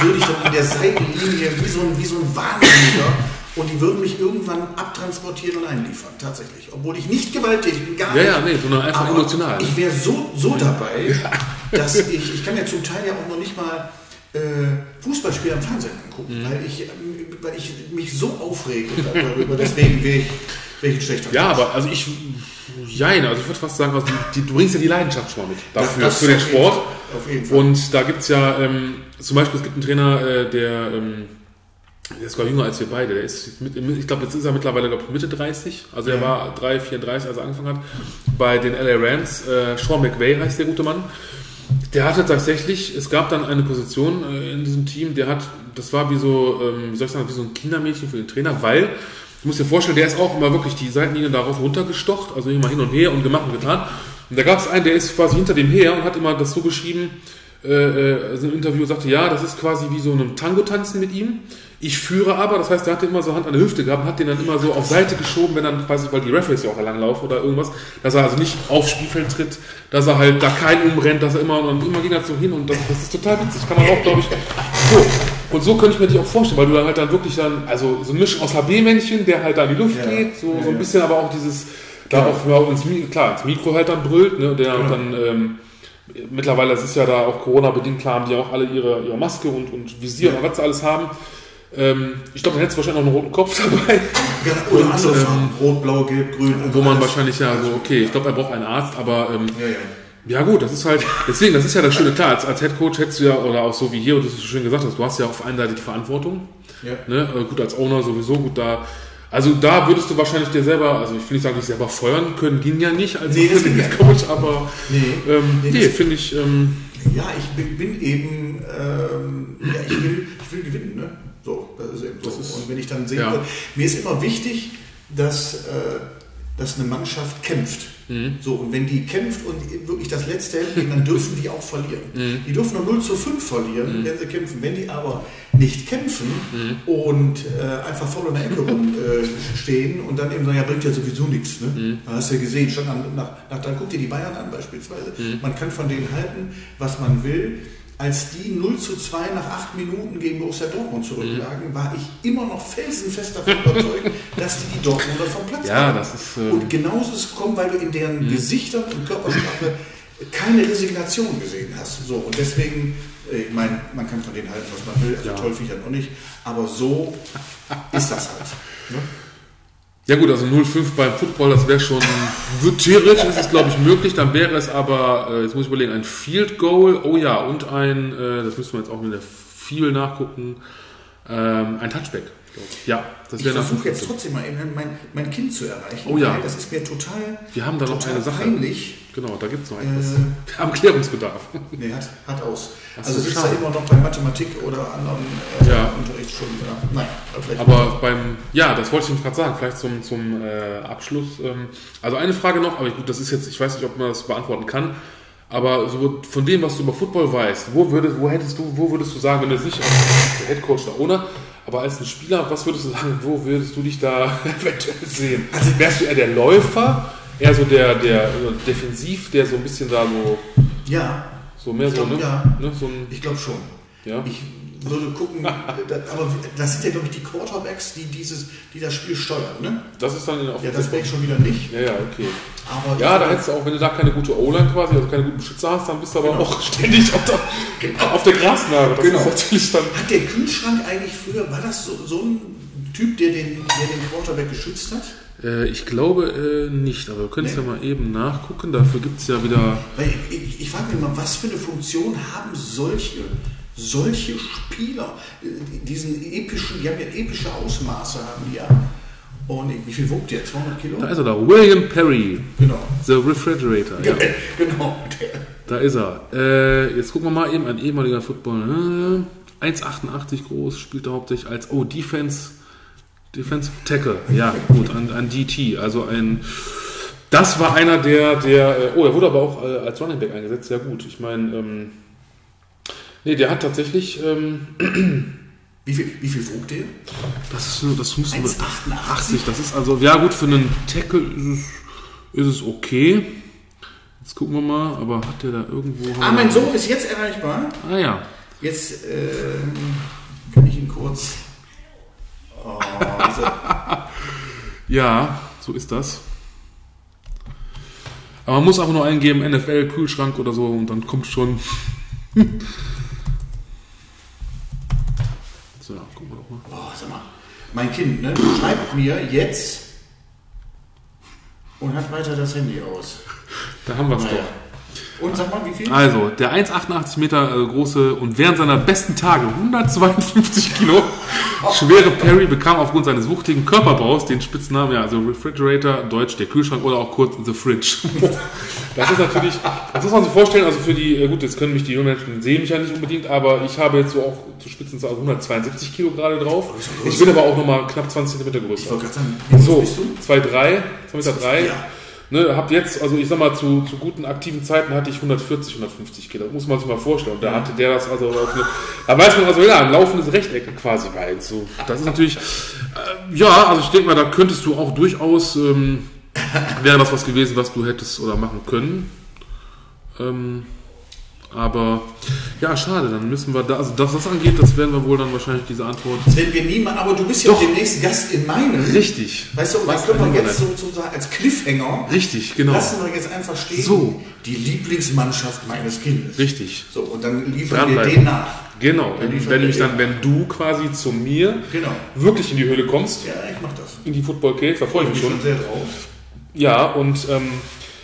würde ich dann an der Seitenlinie wie so ein, wie so ein Wahnsinniger und die würden mich irgendwann abtransportieren und einliefern, tatsächlich. Obwohl ich nicht gewalttätig bin, gar ja, nicht. Ja, nee, sondern einfach emotional. Ich wäre so, so dabei, dass ich, ich kann ja zum Teil ja auch noch nicht mal äh, Fußballspiele am Fernsehen angucken, mhm. weil, ich, weil ich mich so aufrege darüber. Deswegen wäre ich, wär ich ein schlechter Ja, aber also ich Jein, also ich würde fast sagen, also die, du bringst ja die Leidenschaft schon mal mit dafür, das für den Sport. Auf jeden Fall. Und da gibt es ja, ähm, zum Beispiel, es gibt einen Trainer, äh, der, ähm, der ist sogar jünger als wir beide. Der ist mit, ich glaube, jetzt ist er mittlerweile glaub, Mitte 30. Also er ja. war 3, 34, als er angefangen hat. Bei den LA Rams. Äh, Sean McVay heißt der gute Mann. Der hatte tatsächlich, es gab dann eine Position äh, in diesem Team, der hat, das war wie so, ähm, wie soll ich sagen, wie so ein Kindermädchen für den Trainer, weil Du musst dir vorstellen, der ist auch immer wirklich die Seitenlinie darauf runtergestocht, also immer hin und her und gemacht und getan. Und da gab es einen, der ist quasi hinter dem her und hat immer das so geschrieben, äh, äh, also im Interview sagte, ja, das ist quasi wie so ein Tango-Tanzen mit ihm. Ich führe aber, das heißt, der hatte immer so Hand an der Hüfte gehabt und hat den dann immer so auf Seite geschoben, wenn dann, weiß ich, weil die Referees ja auch langlaufen oder irgendwas, dass er also nicht aufs Spielfeld tritt, dass er halt da keinen umrennt, dass er immer und immer ging er so hin und das, das ist total witzig, kann man auch, glaube ich, so. Und so könnte ich mir dich auch vorstellen, weil du dann halt dann wirklich dann, also so ein Mischung aus HB-Männchen, der halt da in die Luft ja. geht, so, ja, so ein bisschen aber auch dieses, da auch ins, klar, ins Mikro halt dann brüllt, ne, der dann, ähm, mittlerweile, es ist ja da auch Corona-bedingt, klar haben die auch alle ihre, ihre Maske und, und Visier und was sie alles haben. Ähm, ich glaube, dann hättest du wahrscheinlich noch einen roten Kopf dabei. Ja, oder und, andere ähm, Rot, Blau, Gelb, Grün. Wo man wahrscheinlich ja so, okay, ich glaube, er braucht einen Arzt, aber ähm, ja, ja. Ja gut, das ist halt, deswegen, das ist ja das Schöne, klar, als, als Head Coach hättest du ja, oder auch so wie hier, und das ist schön gesagt hast, du hast ja auf einer Seite die Verantwortung. Ja. Ne? Äh, gut, als Owner sowieso, gut, da, also da würdest du wahrscheinlich dir selber, also ich will nicht sagen, dich selber feuern können, ging ja nicht als nee, Coach, aber nee, ähm, nee, nee finde ich. Ähm, ja, ich bin, bin eben, ähm, ja, ich will, ich will gewinnen, ne? So, das ist eben so. Ist, und wenn ich dann sehe, ja. mir ist immer wichtig, dass, äh, dass eine Mannschaft kämpft. Mhm. So, und wenn die kämpft und wirklich das letzte hält, dann dürfen die auch verlieren. Mhm. Die dürfen nur 0 zu 5 verlieren, mhm. wenn sie kämpfen. Wenn die aber nicht kämpfen mhm. und äh, einfach voll in der Ecke rumstehen äh, und dann eben sagen, ja, bringt ja sowieso nichts. Ne? Mhm. Da hast du ja gesehen, schon nach, nach, nach, dann guck dir die Bayern an beispielsweise. Mhm. Man kann von denen halten, was man will als die 0 zu 2 nach 8 Minuten gegen Borussia Dortmund zurücklagen, mhm. war ich immer noch felsenfest davon überzeugt, dass die die Dortmunder vom Platz ja, haben. Das ist, äh und genauso ist es gekommen, weil du in deren mhm. Gesichtern und Körpersprache keine Resignation gesehen hast. So, und deswegen, äh, ich meine, man kann von denen halten, was man will, also ja. toll finde ich das noch nicht, aber so ist das halt. Ne? Ja gut, also 0,5 beim Football, das wäre schon, theoretisch ist es glaube ich möglich, dann wäre es aber, äh, jetzt muss ich überlegen, ein Field Goal, oh ja, und ein, äh, das müssen wir jetzt auch mit der viel nachgucken, ähm, ein Touchback. Ja, das wäre Ich versuche jetzt trotzdem mal eben mein, mein Kind zu erreichen. Oh ja. Das ist mir total. Wir haben da noch eine Sache. Peinlich. Genau, da gibt es noch etwas. Äh, Wir haben Klärungsbedarf. Nee, hat, hat aus. Das also sitzt da immer noch bei Mathematik oder anderen äh, ja. Unterrichtsstunden. Ja. Nein, vielleicht aber beim, ja, das wollte ich Ihnen gerade sagen, vielleicht zum, zum äh, Abschluss. Ähm, also eine Frage noch, aber gut, das ist jetzt, ich weiß nicht, ob man das beantworten kann. Aber so von dem, was du über Football weißt, wo würdest, wo hättest du, wo würdest du sagen, wenn du nicht als Headcoach da ohne, aber als ein Spieler, was würdest du sagen, wo würdest du dich da eventuell sehen? Also wärst du eher der Läufer, eher so der, der defensiv, der so ein bisschen da so. Ja. So mehr so, ne? Ja. ne? So ein, ich glaube schon. Ja. Ich würde gucken, aber das sind ja, glaube ich, die Quarterbacks, die, dieses, die das Spiel steuern. Ne? Das ist dann auf Ja, das wäre ich schon wieder nicht. Ja, ja, okay. Aber ja, da hättest du auch, wenn du da keine gute O-Line quasi, also keine guten Beschützer hast, dann bist du aber genau. auch ständig auf der, genau. auf der Grasnarbe. Das genau. natürlich dann hat der Kühlschrank eigentlich früher, war das so, so ein Typ, der den, der den Quarterback geschützt hat? Äh, ich glaube äh, nicht, aber wir können es nee. ja mal eben nachgucken. Dafür gibt es ja wieder. Weil ich, ich, ich frage mich mal, was für eine Funktion haben solche, solche Spieler? Diesen epischen, die haben ja epische Ausmaße, haben die ja. Und wie viel wogt der? 200 Kilo? Da ist er da. William Perry. Genau. The Refrigerator. Ja. genau. Da ist er. Äh, jetzt gucken wir mal eben, ein ehemaliger Footballer. 1,88 groß, spielte hauptsächlich als oh, Defense, Defensive Tackle. Ja, gut, an, an DT. Also ein. Das war einer der, der. äh, Oh, er wurde aber auch äh, als Running Back eingesetzt. Sehr gut. Ich meine, ähm, nee, der hat tatsächlich. Ähm, Wie viel, wie viel wog der? das ist nur, das muss 1,88? 80. Das ist also, ja gut, für einen Tackle ist es, ist es okay. Jetzt gucken wir mal, aber hat der da irgendwo. Ah, mein Sohn ist jetzt erreichbar. Ah ja. Jetzt ähm, kann ich ihn kurz. Oh, Ja, so ist das. Aber man muss einfach nur eingeben, NFL, Kühlschrank oder so und dann kommt schon. so, gucken wir doch mal. oh, sag mal, mein Kind ne, schreibt mir jetzt und hat weiter das Handy aus. Da haben wir es Naja. doch. Und sag mal, wie viel? Also, der 1,88 Meter äh, große und während seiner besten Tage 152 Kilo schwere Perry bekam aufgrund seines wuchtigen Körperbaus den Spitznamen, ja, also Refrigerator, Deutsch der Kühlschrank oder auch kurz The Fridge. Das ist natürlich, das muss man sich vorstellen, also für die, äh, gut, jetzt können mich die jungen Menschen sehen mich ja nicht unbedingt, aber ich habe jetzt so auch zu Spitzenzahl 172 Kilo gerade drauf. Ich bin aber auch nochmal knapp 20 cm Ich größer. wollte gerade sagen, So, bist du? 2,3, 2,3 Meter. Drei. Ja. Ne, hab jetzt, also ich sag mal, zu, zu guten aktiven Zeiten hatte ich 140, 150 Kilo. Muss man sich mal vorstellen. Und da hatte der das also auf eine, da weiß man also, ja, ein laufendes Rechteck quasi bei. So, das ist natürlich, äh, ja, also ich denke mal, da könntest du auch durchaus, ähm, wäre das was gewesen, was du hättest oder machen können. Ähm, aber ja, schade, dann müssen wir da, also das, was das angeht, das werden wir wohl dann wahrscheinlich diese Antwort. Das werden wir nie mal, aber du bist ja Doch. demnächst Gast in meinem. Richtig. Weißt du, und Was das können wir jetzt sozusagen als Cliffhanger. Richtig, genau. Lassen wir jetzt einfach stehen. So. Die Lieblingsmannschaft meines Kindes. Richtig. So, und dann liefern wir den nach. Genau, die wenn, nämlich dann, wenn du quasi zu mir Genau. wirklich in die Höhle kommst, Ja, ich mach das. in die Football Cave, da freue ich Ich mich bin schon. schon sehr drauf. Ja, und ähm,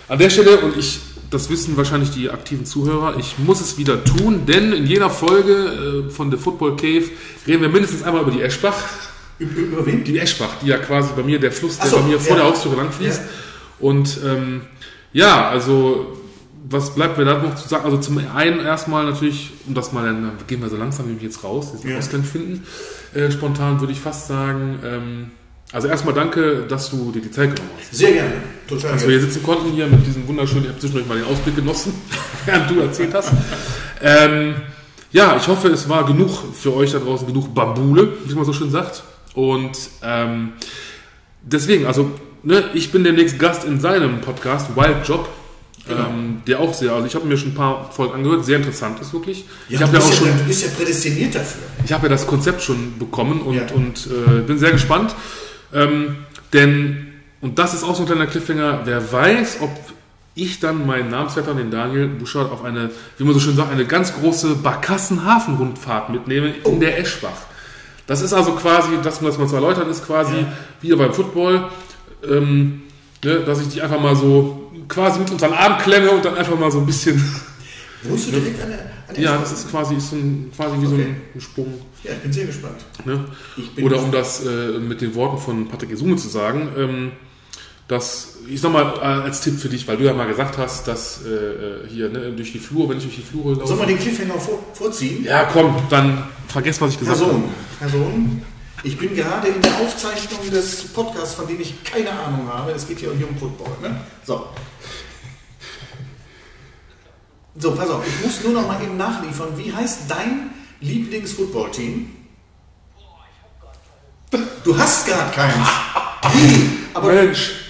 an der Stelle, und ich, das wissen wahrscheinlich die aktiven Zuhörer, ich muss es wieder tun, denn in jeder Folge äh, von The Football Cave reden wir mindestens einmal über die Eschbach. Über, wen? Die Eschbach, die ja quasi bei mir, der Fluss, der so, bei mir vor ja. der Haustür lang fließt. Ja. Und ähm, ja, also was bleibt mir da noch zu sagen? Also zum einen erstmal natürlich, um das mal, dann gehen wir so langsam nämlich jetzt raus, diesen Ja. Ausgang finden. Äh, spontan würde ich fast sagen, ähm, also erstmal danke, dass du dir die Zeit genommen hast. Sehr gerne. Total Dass wir sitzen konnten, hier mit diesem wunderschönen, ich habe zwischendurch mal den Ausblick genossen, während du erzählt hast. Ähm, ja, ich hoffe, es war genug für euch da draußen, genug Bambule, wie man so schön sagt. Und ähm, deswegen, also ne, ich bin demnächst Gast in seinem Podcast, Wild Job. Genau. Ähm, der auch sehr, also ich habe mir schon ein paar Folgen angehört, sehr interessant ist wirklich. Ja, ich habe du, ja auch bist ja, schon, du bist ja prädestiniert dafür. ich habe ja das Konzept schon bekommen und, Ja. und äh, bin sehr gespannt. Ähm, denn, und das ist auch so ein kleiner Cliffhanger, wer weiß, ob ich dann meinen Namensvetter, den Daniel Buschardt, auf eine, wie man so schön sagt, eine ganz große Barkassen-Hafenrundfahrt mitnehme in der Eschbach. Das ist also quasi, das, um das mal zu erläutern, ist quasi Ja. wieder beim Football, ähm, ne, dass ich die einfach mal so quasi mit unter den Arm klemme und dann einfach mal so ein bisschen. Wohnst du direkt an der, an der Ja, das ist quasi, ist so ein, quasi wie so Okay. ein, ein Sprung. Ja, ich bin sehr gespannt. Ne? Bin Oder um das äh, mit den Worten von Patrick Isume zu sagen, ähm, dass, ich sag mal, äh, als Tipp für dich, weil du ja mal gesagt hast, dass äh, äh, hier ne, durch die Flur, wenn ich durch die Flure laufe. Sollen wir den Cliffhanger vor, vorziehen? Ja, komm, dann vergesst, was ich gesagt Person, habe. Person, ich bin gerade in der Aufzeichnung des Podcasts, von dem ich keine Ahnung habe. Es geht hier um Jung Football. Ne? So. So, pass auf, ich muss nur noch mal eben nachliefern. Wie heißt dein Lieblings-Football-Team? Du hast gar keins. Wie? Aber, Mensch,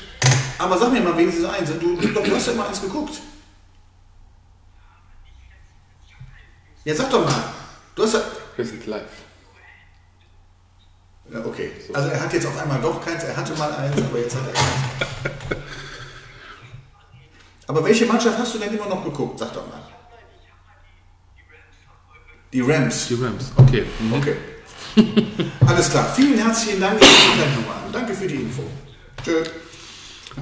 aber sag mir mal wenigstens eins. Du, du, du hast ja immer eins geguckt. Ja, sag doch mal. Du hast ja. wir sind live. Ja, okay. Also er hat jetzt auf einmal doch keins, er hatte mal eins, aber jetzt hat er keins. Aber welche Mannschaft hast du denn immer noch geguckt? Sag doch mal. Die Rams. Die Rams, okay. Mhm. Okay. Alles klar. Vielen herzlichen Dank. Danke für die Info. Tschö.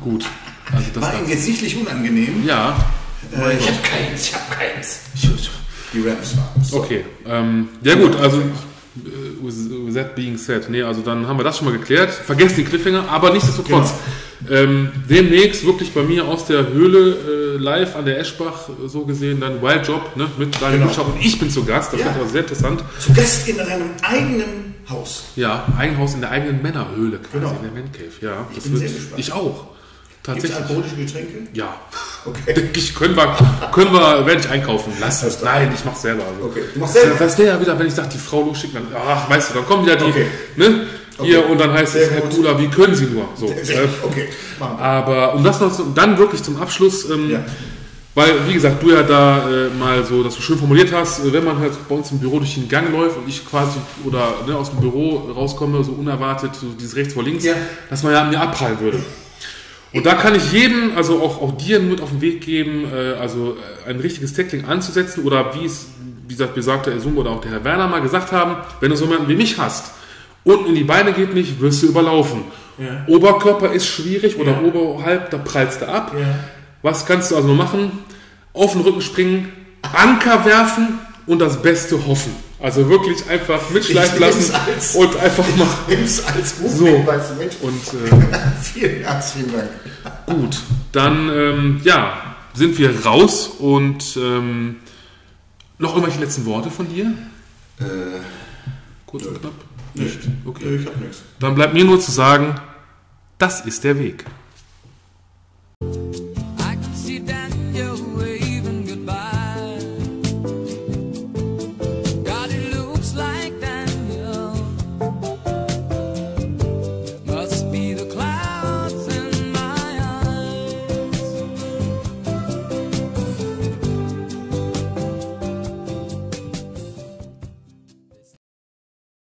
Gut. Also das War ihm jetzt sichtlich unangenehm. ja, Äh, ich habe keins, ich habe keins. Die Rams waren es. okay. Ähm, ja gut, also äh, with that being said, nee, also dann haben wir das schon mal geklärt. Vergesst den Cliffhanger, aber nichtsdestotrotz, Ähm, demnächst wirklich bei mir aus der Höhle äh, live an der Eschbach äh, so gesehen dann Wild Job ne, mit Daniel Genau. Buschab und ich bin zu Gast. Das Ja. wird aber sehr interessant. Zu Gast in einem eigenen Haus. Ja, Eigenhaus in der eigenen Männerhöhle quasi, Genau. in der Man Cave. Ja, das bin wird, sehr gespannt. Ich auch. Tatsächlich. alkoholische Getränke? Ja. Okay. Ich, können wir, können wir, werde ich einkaufen lassen. Nein, ich mach's selber. Also. Okay. Du machst selber? Das wäre ja wieder, wenn ich sage, die Frau losschicken, dann, ach, weißt du, dann kommen wieder die, Okay. ne? Hier, Okay. und dann heißt Sehr es, Herr. Kula, wie können Sie nur? So. Äh, Okay, aber um das noch zum, dann wirklich zum Abschluss, ähm, Ja. weil, wie gesagt, du ja da äh, mal so, dass du schön formuliert hast, äh, wenn man halt bei uns im Büro durch den Gang läuft und ich quasi oder ne, aus dem Büro rauskomme, so unerwartet, so dieses rechts vor links, Ja. dass man ja an mir abprallen würde. Und da kann ich jedem, also auch, auch dir mit auf den Weg geben, äh, also äh, ein richtiges Tackling anzusetzen oder wie es, wie gesagt, besagte Herr Sumbo oder auch der Herr Werner mal gesagt haben, wenn du so jemanden wie mich hast, unten in die Beine geht nicht, wirst du überlaufen. Ja. Oberkörper ist schwierig oder Ja. oberhalb, da prallst du ab. Ja. Was kannst du also nur machen? Auf den Rücken springen, Anker werfen und das Beste hoffen. Also wirklich einfach mitschleifen lassen als- und einfach mal. Nimm's als Buch So. mit, weißt du, Mensch. Und äh, Vielen herzlichen Dank. Gut, dann ähm, ja, sind wir raus und ähm, noch irgendwelche letzten Worte von dir? Äh, Kurz und knapp? Nicht. Okay. Ich hab nichts. Dann bleibt mir nur zu sagen, das ist der Weg.